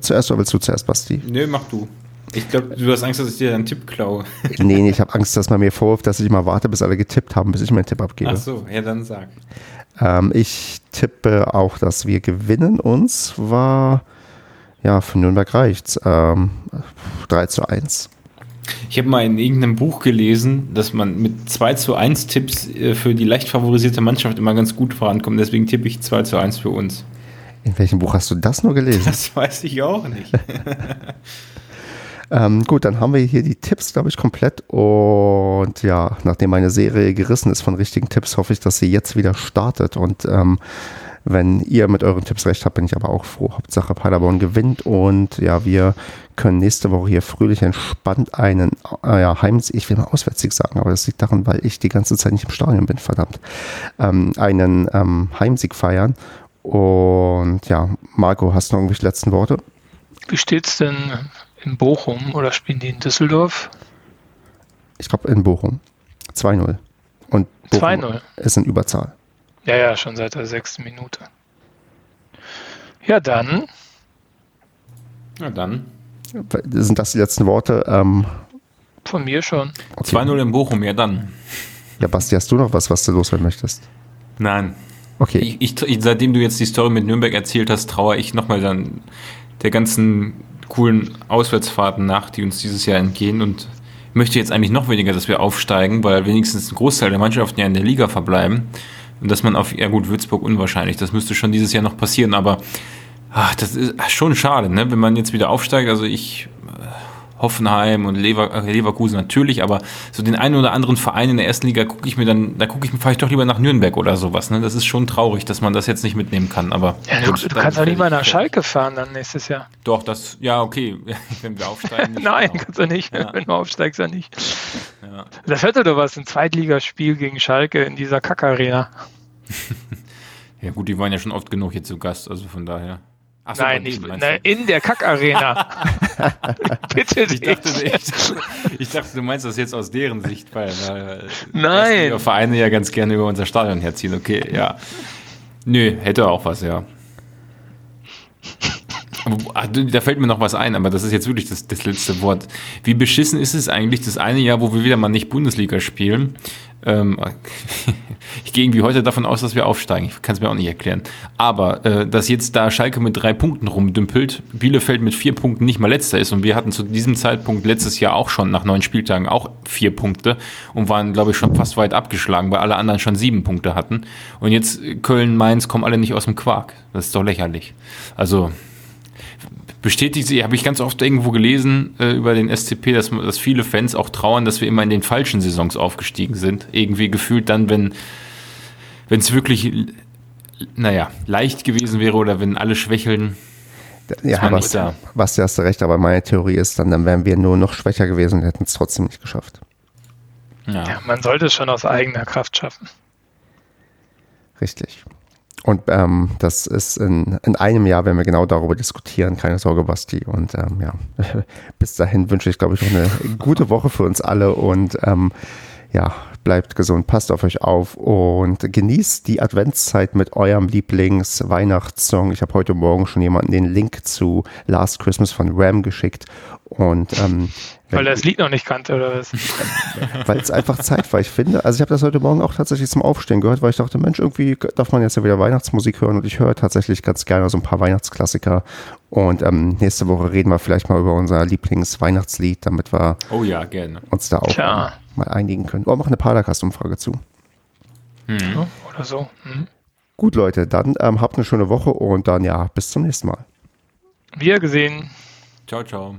zuerst oder willst du zuerst, Basti? Nö, mach du. Ich glaube, du hast Angst, dass ich dir einen Tipp klaue. nee, nee, ich habe Angst, dass man mir vorwirft, dass ich mal warte, bis alle getippt haben, bis ich meinen Tipp abgebe. Ach so, ja, dann sag. Ähm, ich tippe auch, dass wir gewinnen. Uns war, ja, für Nürnberg reicht's. Ähm, 3 zu 1. Ich habe mal in irgendeinem Buch gelesen, dass man mit 2 zu 1 Tipps äh, für die leicht favorisierte Mannschaft immer ganz gut vorankommt. Deswegen tippe ich 2 zu 1 für uns. In welchem Buch hast du das nur gelesen? Das weiß ich auch nicht. Ähm, gut, dann haben wir hier die Tipps, glaube ich, komplett. Und ja, nachdem meine Serie gerissen ist von richtigen Tipps, hoffe ich, dass sie jetzt wieder startet. Und ähm, wenn ihr mit euren Tipps recht habt, bin ich aber auch froh. Hauptsache Paderborn gewinnt und ja, wir können nächste Woche hier fröhlich entspannt einen äh, ja, Heimsieg, ich will mal Auswärtssieg sagen, aber das liegt daran, weil ich die ganze Zeit nicht im Stadion bin, verdammt, ähm, einen ähm, Heimsieg feiern Und ja, Marco, hast du noch irgendwelche letzten Worte? Wie steht's denn in Bochum oder spielen die in Düsseldorf? Ich glaube in Bochum. 2-0. Und Bochum 2-0. ist in Überzahl. Ja, ja, schon seit der sechsten Minute. Ja, dann. Ja, dann. Sind das die letzten Worte? Ähm, Von mir schon. okay. 2-0 in Bochum, ja dann. Ja, Basti, hast du noch was, was du loswerden möchtest? Nein. Okay. Ich, ich, seitdem du jetzt die Story mit Nürnberg erzählt hast, trauere ich nochmal dann der ganzen coolen Auswärtsfahrten nach, die uns dieses Jahr entgehen. Und möchte jetzt eigentlich noch weniger, dass wir aufsteigen, weil wenigstens ein Großteil der Mannschaften ja in der Liga verbleiben. Und dass man auf, ja gut, Würzburg unwahrscheinlich, das müsste schon dieses Jahr noch passieren, aber ach, das ist schon schade, ne? wenn man jetzt wieder aufsteigt, also ich Hoffenheim und Lever, äh, Leverkusen natürlich, aber so den einen oder anderen Verein in der ersten Liga gucke ich mir dann, da gucke ich mir vielleicht doch lieber nach Nürnberg oder sowas. Ne? Das ist schon traurig, dass man das jetzt nicht mitnehmen kann. Aber Ja, du, du kannst doch nicht mal nach Schalke fahren dann nächstes Jahr. Doch, das, ja, okay, wenn wir aufsteigen. Nein, genau. kannst du nicht. Ja. Wenn du aufsteigst, ja nicht. Ja. Das hätte doch was, ein Zweitligaspiel gegen Schalke in dieser Kackarena. ja, gut, die waren ja schon oft genug hier zu Gast, also von daher. Ach so, Nein, nicht, nein, in der Kackarena. Bitte Ich dachte, ich, ich dachte, du meinst das jetzt aus deren Sicht, weil, weil Nein. Vereine ja ganz gerne über unser Stadion herziehen. Okay, ja. Nö, hätte auch was, ja. Ah, Da fällt mir noch was ein, aber das ist jetzt wirklich das, das letzte Wort. Wie beschissen ist es eigentlich, das eine Jahr, wo wir wieder mal nicht Bundesliga spielen? Ähm, ich gehe irgendwie heute davon aus, dass wir aufsteigen. Ich kann es mir auch nicht erklären. Aber äh, dass jetzt da Schalke mit drei Punkten rumdümpelt, Bielefeld mit vier Punkten nicht mal letzter ist und wir hatten zu diesem Zeitpunkt letztes Jahr auch schon nach neun Spieltagen auch vier Punkte und waren, glaube ich, schon fast weit abgeschlagen, weil alle anderen schon sieben Punkte hatten. Und jetzt Köln, Mainz kommen alle nicht aus dem Quark. Das ist doch lächerlich. Also bestätigt sie, habe ich ganz oft irgendwo gelesen äh, über den SCP, dass, dass viele Fans auch trauern, dass wir immer in den falschen Saisons aufgestiegen sind. Irgendwie gefühlt dann, wenn wenn es wirklich, naja, leicht gewesen wäre oder wenn alle schwächeln. Ja, was, da. Basti, hast du recht, aber meine Theorie ist dann, dann wären wir nur noch schwächer gewesen und hätten es trotzdem nicht geschafft. Ja. Ja, man sollte es schon aus eigener Kraft schaffen. Richtig. Und ähm, das ist in, in einem Jahr, wenn wir genau darüber diskutieren, keine Sorge, Basti. Und ähm, ja, bis dahin wünsche ich, glaube ich, noch eine gute Woche für uns alle und ähm, ja, bleibt gesund, passt auf euch auf und genießt die Adventszeit mit eurem Lieblings-Weihnachtssong. Ich habe heute Morgen schon jemanden den Link zu Last Christmas von Ram geschickt und ähm, Weil er das Lied noch nicht kannte, oder was? weil es einfach Zeit war. Ich finde, also ich habe das heute Morgen auch tatsächlich zum Aufstehen gehört, weil ich dachte, Mensch, irgendwie darf man jetzt ja wieder Weihnachtsmusik hören und ich höre tatsächlich ganz gerne so ein paar Weihnachtsklassiker. Und ähm, nächste Woche reden wir vielleicht mal über unser Lieblingsweihnachtslied, damit wir Oh ja, gerne. uns da auch Tja. mal einigen können. Oder machen eine Padercast-Umfrage zu. Ja, Oder so. Hm. Gut, Leute, dann ähm, habt eine schöne Woche und dann ja, bis zum nächsten Mal. Wir gesehen. Ciao, ciao.